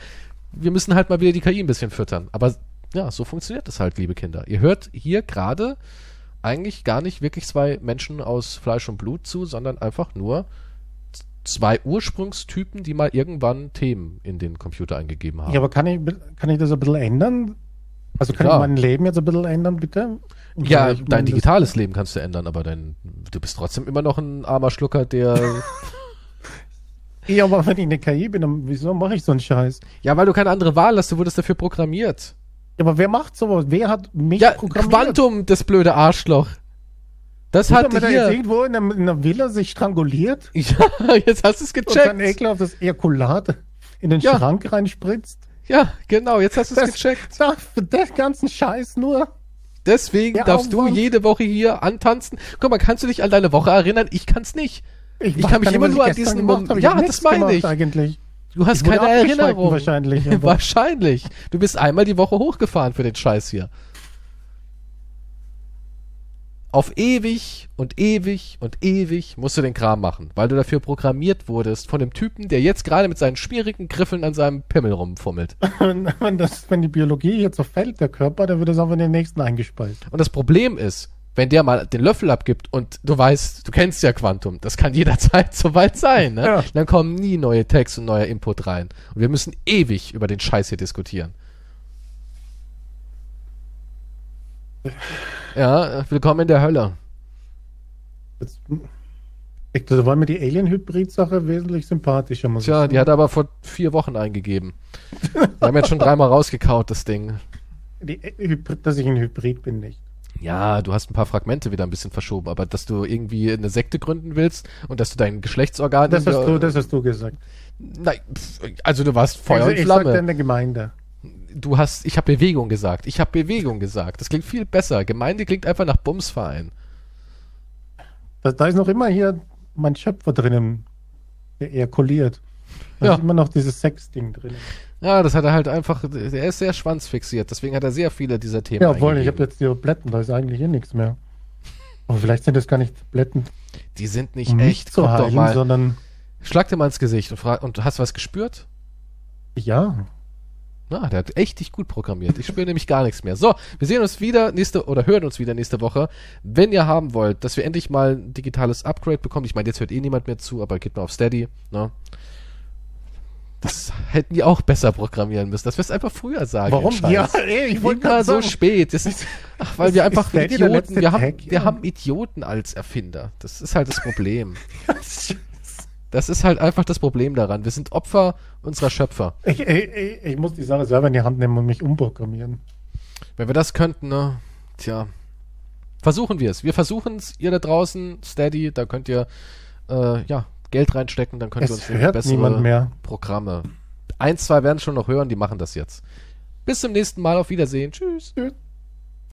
wir müssen halt mal wieder die KI ein bisschen füttern. Aber ja, so funktioniert das halt, liebe Kinder. Ihr hört hier gerade eigentlich gar nicht wirklich zwei Menschen aus Fleisch und Blut zu, sondern einfach nur zwei Ursprungstypen, die mal irgendwann Themen in den Computer eingegeben haben. Ja, aber kann ich, kann ich das ein bisschen ändern? Also kann Klar. ich mein Leben jetzt ein bisschen ändern, bitte? Ja, Weil ich dein digitales Leben kannst du ändern, aber dein, du bist trotzdem immer noch ein armer Schlucker, der. Ja, aber wenn ich eine KI bin, dann wieso mache ich so einen Scheiß? ja, weil du keine andere Wahl hast, du wurdest dafür programmiert. Ja, aber wer macht sowas? Wer hat mich Ja, programmiert? Quantum, das blöde Arschloch. Das Hat hat er jetzt hier. irgendwo in einer, in einer Villa sich stranguliert Ja, jetzt hast du es und dann gecheckt. ekelhaftes Ejakulat in den Ja. Schrank reinspritzt? Ja, genau, jetzt hast du es Das- gecheckt. Für den ganzen Scheiß nur. Deswegen Der darfst du jede Woche hier antanzen. Guck mal, kannst du dich an deine Woche erinnern? Ich kann's nicht. Ich weiß kann mich immer nur ich an diesen gemacht Mom- habe. Ich Ja, das meine ich. Eigentlich. Du hast keine Erinnerung. wahrscheinlich, wahrscheinlich. Du bist einmal die Woche hochgefahren für den Scheiß hier. Auf ewig und ewig und ewig musst du den Kram machen, weil du dafür programmiert wurdest von dem Typen, der jetzt gerade mit seinen schwierigen Griffeln an seinem Pimmel rumfummelt. Wenn, das, wenn die Biologie jetzt so fällt, der Körper, dann wird es auch in den nächsten eingespeist. Und das Problem ist, wenn der mal den Löffel abgibt und du weißt, du kennst ja Quantum, das kann jederzeit soweit sein, ne? Ja. Dann kommen nie neue Tags und neuer Input rein. Und wir müssen ewig über den Scheiß hier diskutieren. Ja, äh, willkommen in der Hölle. Jetzt, ich, da war mir die Alien-Hybrid-Sache wesentlich sympathischer, muss Tja, die hat er aber vor vier Wochen eingegeben. Wir haben jetzt schon dreimal rausgekaut, das Ding. die, Hybrid, dass ich ein Hybrid bin, nicht. Ja, du hast ein paar Fragmente wieder ein bisschen verschoben, aber dass du irgendwie eine Sekte gründen willst und dass du dein Geschlechtsorgan... Das hast, du, das hast du gesagt. Nein, also du warst Feuer also, und ich Flamme. sagte in der Gemeinde. Du hast, ich habe Bewegung gesagt. Ich habe Bewegung gesagt. Das klingt viel besser. Gemeinde klingt einfach nach Bumsverein. Da, da ist noch immer hier mein Schöpfer drinnen, der ejakuliert. Da Ja. ist immer noch dieses Sex-Ding drin. Ja, das hat er halt einfach, der ist sehr schwanzfixiert. Deswegen hat er sehr viele dieser Themen Ja, obwohl, ich habe jetzt die Tabletten, da ist eigentlich hier nichts mehr. Aber vielleicht sind das gar nicht Tabletten, Die sind nicht um echt. zu doch heilen, mal. sondern Schlag dir mal ins Gesicht und frag, und hast du was gespürt? ja. Na, der hat echt dich gut programmiert. Ich spüre nämlich gar nichts mehr. So, wir sehen uns wieder nächste oder hören uns wieder nächste Woche. Wenn ihr haben wollt, dass wir endlich mal ein digitales Upgrade bekommen, ich meine, jetzt hört eh niemand mehr zu, aber geht mal auf Steady, ne? Das hätten die auch besser programmieren müssen. Das wirst einfach früher sagen. Warum? Ja, ey, ich wollte Immer gerade so spät. Das ist, ach, weil Ist- wir einfach Idioten, wir haben, Tag? wir Ja. haben Idioten als Erfinder. Das ist halt das Problem. Das ist halt einfach das Problem daran. Wir sind Opfer unserer Schöpfer. Ich, ich, ich, ich muss die Sache selber in die Hand nehmen und mich umprogrammieren. Wenn wir das könnten, ne? Tja. Versuchen wir es. Wir versuchen es. Ihr da draußen, Steady, da könnt ihr äh, ja, Geld reinstecken, dann ihr Es uns hört niemand mehr. Programme. Eins, zwei werden schon noch hören, die machen das jetzt. Bis zum nächsten Mal. Auf Wiedersehen. Tschüss. Tschüss.